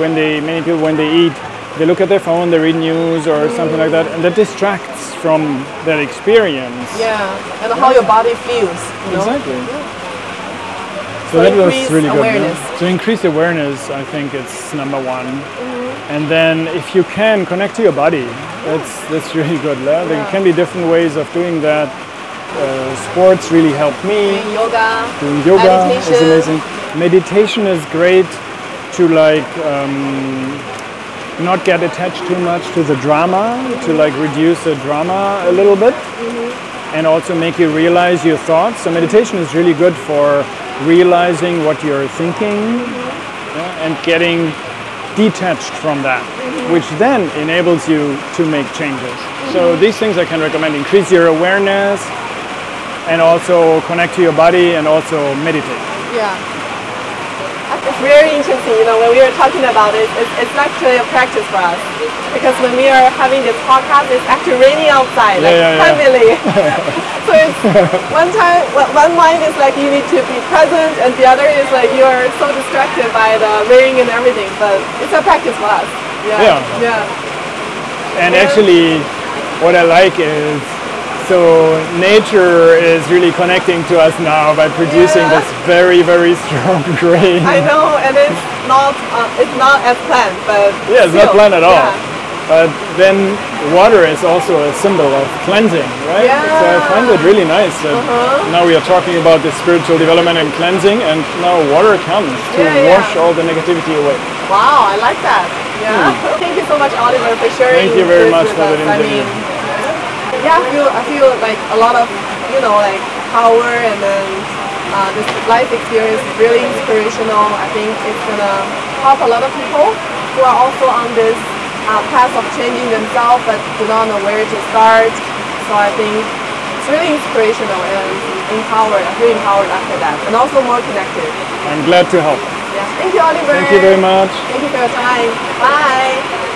when they many people when they eat, they look at their phone, they read news or something like that, and that distracts from that experience. Yeah, and how your body feels. You? Exactly. So So that was really good. awareness. yeah. To increase awareness, I think it's number one. Mm-hmm. And then if you can connect to your body, that's that's really good. yeah. There Yeah. can be different ways of doing that. Uh, sports really helped me. Doing yoga, Doing yoga is meditation. amazing. Meditation is great to like um, not get attached too much to the drama, to like reduce the drama a little bit, and also make you realize your thoughts. So meditation is really good for realizing what you're thinking yeah, and getting detached from that, which then enables you to make changes. So these things I can recommend: increase your awareness, and also connect to your body, and also meditate. Yeah. It's very interesting, you know, when we were talking about it, it's, it's actually a practice for us. Because when we are having this podcast, it's actually raining outside, like Yeah, yeah, yeah. (laughs) so it's one time, one mind is like you need to be present, and the other is like you are so distracted by the rain and everything. But it's a practice for us. Yeah. Yeah. Yeah. And Yeah. actually, what I like is so nature is really connecting to us now by producing Yeah. this very, very strong (laughs) rain. I know, and it's not uh, it's not as planned, but Yeah, it's not still, planned at all. Yeah. But then water is also a symbol of cleansing, right? So I find it really nice that Uh-huh. now we are talking about the spiritual development and cleansing, and now water comes to Yeah, yeah. wash all the negativity away. Wow, I like that. Yeah. (laughs) Thank you so much, Oliver, for sharing. Hmm. Thank you very much for us. the I mean, yeah, I feel I feel like a lot of you know like power and then uh, this life experience is really inspirational. I think it's gonna help a lot of people who are also on this uh, path of changing themselves but do not know where to start. So I think it's really inspirational and empowered. I feel empowered after that, and also more connected. I'm glad to help. Yeah. Thank you, Oliver. Thank you very much. Thank you for your time. Bye.